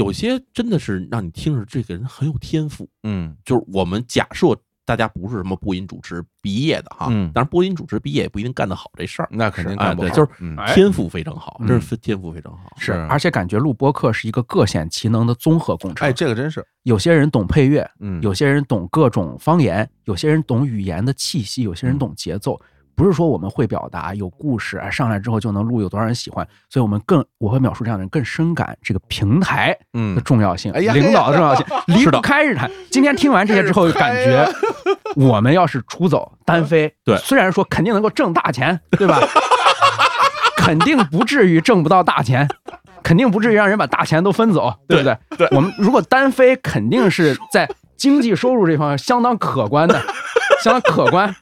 有些真的是让你听着这个人很有天赋，嗯就是我们假设大家不是什么播音主持毕业的哈，嗯当然播音主持毕业也不一定干得好这事儿，那肯定干不好就是嗯天赋非常好，哎真是天赋非常好，是，而且感觉录播课是一个各显其能的综合工程。哎，这个真是，有些人懂配乐，嗯有些人懂各种方言，有些人懂语言的气息，有些人懂节奏。不是说我们会表达有故事，哎，上来之后就能录，有多少人喜欢，所以我们更我会描述这样的人更深感这个平台嗯的重要性，领导的重要性，离不 开日坛。今天听完这些之后，感觉我们要是出走单飞，对虽然说肯定能够挣大钱，对吧？肯定不至于挣不到大钱，肯定不至于让人把大钱都分走，对不对？对我们如果单飞，肯定是在经济收入这方面相当可观的，相当可观，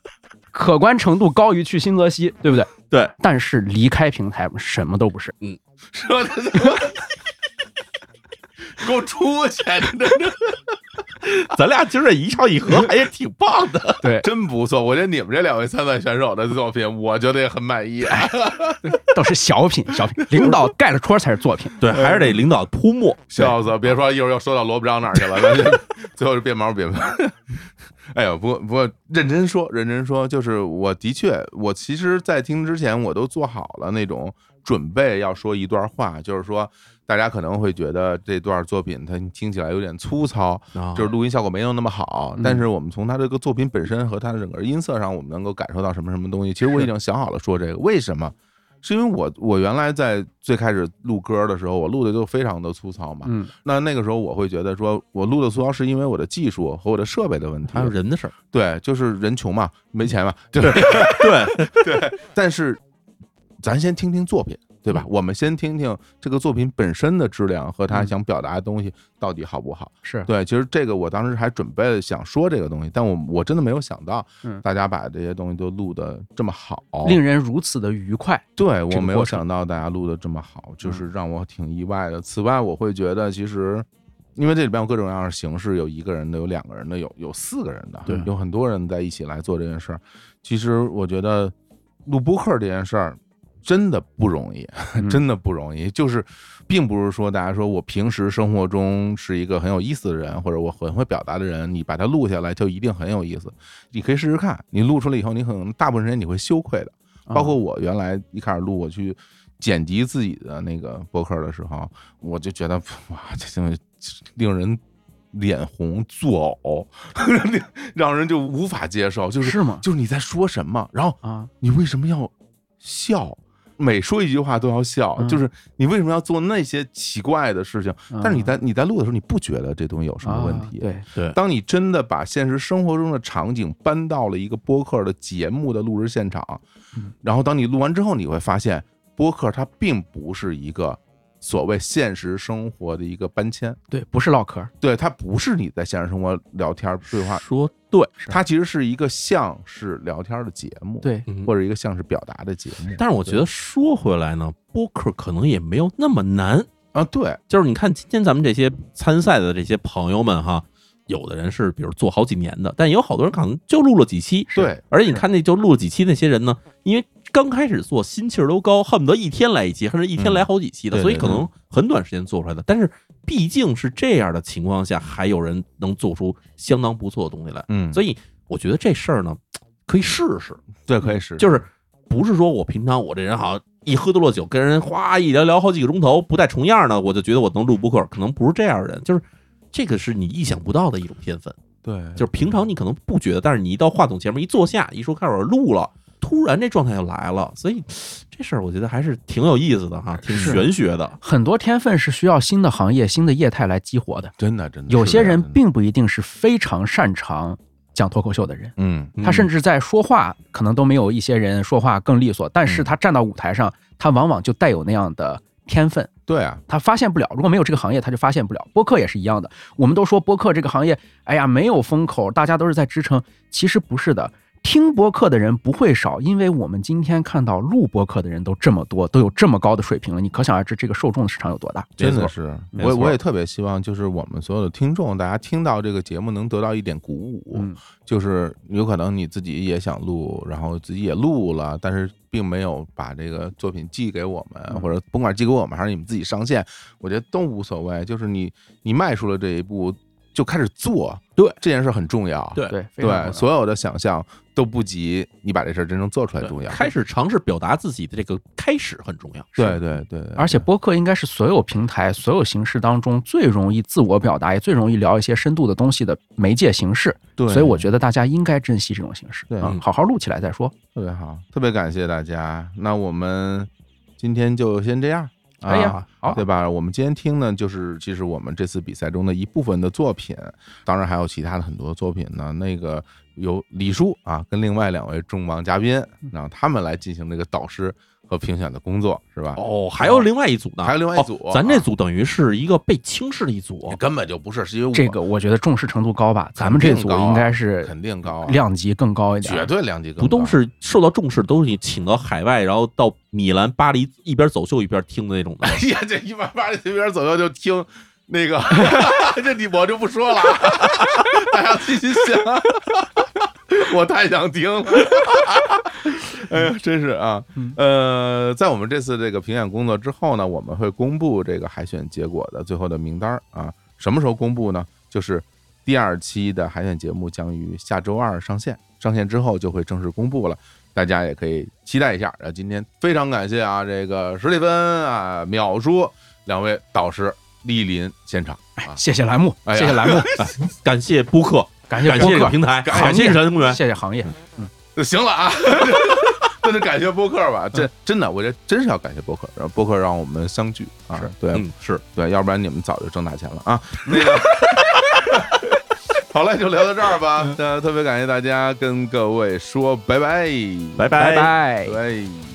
可观程度高于去新泽西，对不对？对。但是离开平台，什么都不是。嗯，说的给我出去！咱俩今儿这一唱一和，还也挺棒的。对，真不错。我觉得你们这两位参赛选手的作品，我觉得也很满意。都是小品，小品。领导盖了戳才是作品。对，还是得领导铺墨。笑死！别说一会儿又说到罗布章哪儿去了，最后就变毛变毛。哎呦，不过不过认真说，认真说，就是我的确，我其实，在听之前我都做好了那种准备，要说一段话，就是说，大家可能会觉得这段作品它听起来有点粗糙，啊就是录音效果没有那么好。但是我们从它这个作品本身和它的整个音色上，我们能够感受到什么什么东西。其实我已经想好了说这个，为什么？是因为我我原来在最开始录歌的时候，我录的就非常的粗糙嘛。嗯，那那个时候我会觉得说，我录的粗糙是因为我的技术和我的设备的问题，还有人的事儿。对，就是人穷嘛，没钱嘛，对对对。但是咱先听听作品，对吧？我们先听听这个作品本身的质量和他想表达的东西到底好不好。是对，其实这个我当时还准备想说这个东西，但我我真的没有想到嗯，大家把这些东西都录的这么好，令人如此的愉快。对我没有想到大家录的这么好，就是让我挺意外的。此外，我会觉得其实。因为这里边有各种各样的形式，有一个人的，有两个人的，有有四个人的，对有很多人在一起来做这件事儿。其实我觉得录播客这件事儿真的不容易，真的不容易。就是，并不是说大家说我平时生活中是一个很有意思的人，或者我很会表达的人，你把它录下来就一定很有意思。你可以试试看，你录出来以后，你可能大部分时间你会羞愧的。包括我原来一开始录，我去剪辑自己的那个博客的时候，我就觉得哇，这东西令人脸红作呕，让人就无法接受。就是是吗？就是你在说什么，然后啊，你为什么要笑？每说一句话都要笑，嗯就是你为什么要做那些奇怪的事情？嗯但是你在你在录的时候，你不觉得这东西有什么问题？啊对对当你真的把现实生活中的场景搬到了一个播客的节目的录制现场，嗯然后当你录完之后，你会发现播客它并不是一个所谓现实生活的一个搬迁，对，不是唠嗑，对，它不是你在现实生活聊天对话，说对，它其实是一个像是聊天的节目，对，或者一个像是表达的节目。但是我觉得说回来呢，播客可能也没有那么难。啊。对，就是你看今天咱们这些参赛的这些朋友们哈，有的人是比如做好几年的，但也有好多人可能就录了几期。对，而且你看那就录了几期那些人呢，因为刚开始做心气儿都高，恨不得一天来一期，甚至一天来好几期的，嗯对对所以可能很短时间做出来的。但是毕竟是这样的情况下，还有人能做出相当不错的东西来。嗯所以我觉得这事儿呢，可以试试。对，可以试试，就是不是说我平常我这人好像一喝多了酒，跟人哗一聊聊好几个钟头，不带重样的，我就觉得我能录播客，可能不是这样的人，就是这个是你意想不到的一种天分。对，就是平常你可能不觉得，但是你一到话筒前面一坐下，一说开始录了，突然这状态就来了，所以这事儿我觉得还是挺有意思的哈，挺玄学的。很多天分是需要新的行业、新的业态来激活的。真的，真的，有些人并不一定是非常擅长讲脱口秀的人，嗯，他甚至在说话可能都没有一些人说话更利索，但嗯是他站到舞台上，他往往就带有那样的天分。对啊，他发现不了，如果没有这个行业，他就发现不了。播客也是一样的，我们都说播客这个行业，哎呀，没有风口，大家都是在支撑，其实不是的。听播客的人不会少，因为我们今天看到录播客的人都这么多，都有这么高的水平了，你可想而知这个受众的市场有多大。真的是，我我也特别希望，就是我们所有的听众，大家听到这个节目能得到一点鼓舞，嗯就是有可能你自己也想录，然后自己也录了，但是并没有把这个作品寄给我们，嗯或者甭管寄给我们还是你们自己上线，我觉得都无所谓，就是你你迈出了这一步。就开始做，对这件事很重要，对对所有的想象都不及你把这事儿真正做出来重要。开始尝试表达自己的这个开始很重要。对对对，对而且播客应该是所有平台、所有形式当中最容易自我表达，也最容易聊一些深度的东西的媒介形式。对所以我觉得大家应该珍惜这种形式，对嗯，好好录起来再说。特别好，特别感谢大家。那我们今天就先这样。可以啊啊，好对吧？我们今天听呢，就是其实我们这次比赛中的一部分的作品，当然还有其他的很多作品呢。那个由李叔啊，跟另外两位重磅嘉宾，然后他们来进行这个导师和评选的工作，是吧？哦，还有另外一组呢，还有另外一组哦咱这啊组等于是一个被轻视的一组，根本就不是，是因为这个我觉得重视程度高吧，咱们这组应该是肯定高啊量级更高一点，绝对量级更不都是受到重视，都是你请到海外，然后到米兰、巴黎一边走秀一边听的那种的。哎呀，这一边巴黎一边走秀就听那个，这你我就不说了，大家继续想，我太想听了。哎呀，真是啊，呃，在我们这次这个评选工作之后呢，我们会公布这个海选结果的最后的名单儿啊。什么时候公布呢？就是第二期的海选节目将于下周二上线，上线之后就会正式公布了。大家也可以期待一下。然后今天非常感谢啊，这个史蒂芬啊、淼叔两位导师莅临现场哎，谢谢栏目，谢谢栏目，感谢播客，感谢感谢平台，感感谢谢人工园，谢谢行业。嗯，行了啊，那就感谢播客吧，这真的，我这真是要感谢播客，然后播客让我们相聚啊，对，嗯。是对，要不然你们早就挣大钱了啊。那个，好嘞，就聊到这儿吧。那特别感谢大家，跟各位说拜拜，拜拜。拜拜。拜拜。